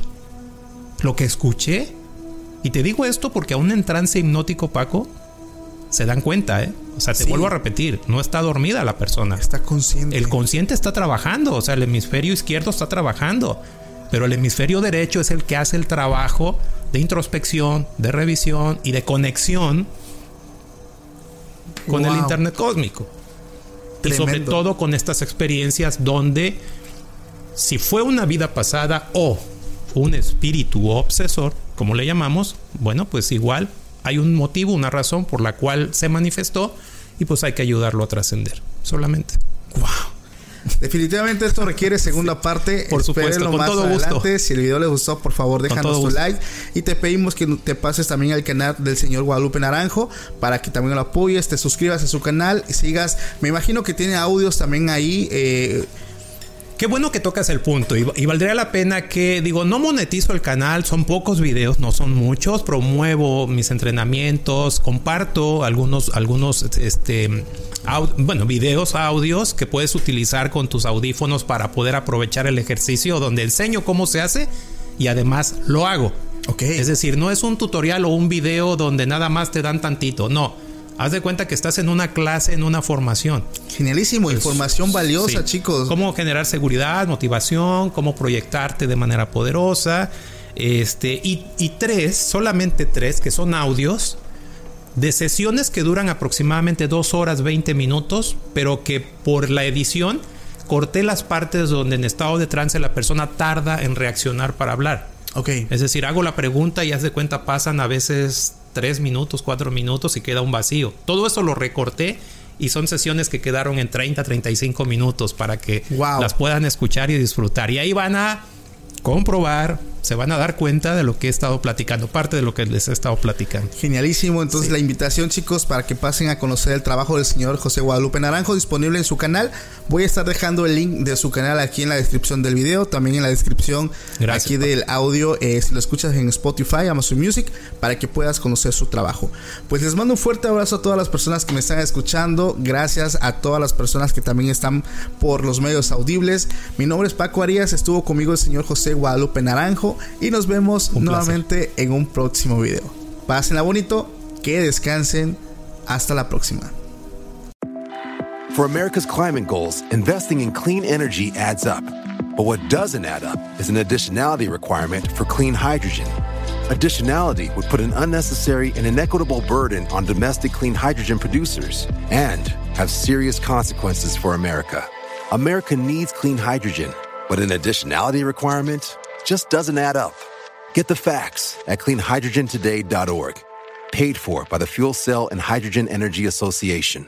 [SPEAKER 2] lo que escuché. Y te digo esto porque aún en trance hipnótico, Paco, se dan cuenta, ¿eh? O sea, te
[SPEAKER 1] Sí.
[SPEAKER 2] vuelvo a repetir, no está dormida la persona.
[SPEAKER 1] Está consciente.
[SPEAKER 2] El consciente está trabajando, o sea, el hemisferio izquierdo está trabajando, pero el hemisferio derecho es el que hace el trabajo de introspección, de revisión y de conexión con el. Internet cósmico. Y sobre todo con estas experiencias donde si fue una vida pasada o un espíritu obsesor, como le llamamos, bueno, pues igual hay un motivo, una razón por la cual se manifestó y pues hay que ayudarlo a trascender, solamente.
[SPEAKER 1] Definitivamente esto requiere segunda parte.
[SPEAKER 2] Por supuesto,
[SPEAKER 1] Espérenlo
[SPEAKER 2] con
[SPEAKER 1] más
[SPEAKER 2] todo gusto.
[SPEAKER 1] adelante. Si el video les gustó, por favor, déjanos tu
[SPEAKER 2] gusto.
[SPEAKER 1] like. Y te pedimos que te pases también al canal del señor Guadalupe Naranjo para que también lo apoyes, te suscribas a su canal y sigas. Me imagino que tiene audios también ahí. eh,
[SPEAKER 2] Qué bueno que tocas el punto y, y valdría la pena que, digo, no monetizo el canal, son pocos videos, no son muchos, promuevo mis entrenamientos, comparto algunos, algunos, este, bueno, videos, audios que puedes utilizar con tus audífonos para poder aprovechar el ejercicio donde enseño cómo se hace y además lo hago.
[SPEAKER 1] Ok.
[SPEAKER 2] Es decir, no es un tutorial o un video donde nada más te dan tantito, no. Haz de cuenta que estás en una clase, en una formación.
[SPEAKER 1] genialísimo, información valiosa,
[SPEAKER 2] Sí.
[SPEAKER 1] chicos.
[SPEAKER 2] Cómo generar seguridad, motivación, cómo proyectarte de manera poderosa. Este, y, y tres, solamente tres, que son audios de sesiones que duran aproximadamente dos horas 20 minutos, pero que por la edición corté las partes donde en estado de trance la persona tarda en reaccionar para hablar.
[SPEAKER 1] Ok.
[SPEAKER 2] Es decir, hago la pregunta y haz de cuenta pasan a veces tres minutos, cuatro minutos y queda un vacío. Todo eso lo recorté y son sesiones que quedaron en 30, 35 minutos para que
[SPEAKER 1] Wow.
[SPEAKER 2] las puedan escuchar y disfrutar. Y ahí van a comprobar, se van a dar cuenta de lo que he estado platicando, parte de lo que les he estado platicando.
[SPEAKER 1] Genialísimo. Entonces,
[SPEAKER 2] Sí.
[SPEAKER 1] la invitación, chicos, para que pasen a conocer el trabajo del señor José Guadalupe Naranjo disponible en su canal. Voy a estar dejando el link de su canal aquí en la descripción del video, también en la descripción
[SPEAKER 2] Gracias,
[SPEAKER 1] aquí del audio, eh, si lo escuchas en Spotify, Amazon Music, para que puedas conocer su trabajo. Pues les mando un fuerte abrazo a todas las personas que me están escuchando. Gracias a todas las personas que también están por los medios audibles. Mi nombre es Paco Arias, estuvo conmigo el señor José Guadalupe Naranjo y nos vemos
[SPEAKER 2] Un placer.
[SPEAKER 1] nuevamente en un próximo video. Pásenla bonito, que descansen. Hasta la próxima.
[SPEAKER 3] For America's climate goals, investing in clean energy adds up. But what doesn't add up is an additionality requirement for clean hydrogen. Additionality would put an unnecessary and inequitable burden on domestic clean hydrogen producers and have serious consequences for America. America needs clean hydrogen, but an additionality requirement just doesn't add up. Get the facts at cleanhydrogentoday.org. Paid for by the Fuel Cell and Hydrogen Energy Association.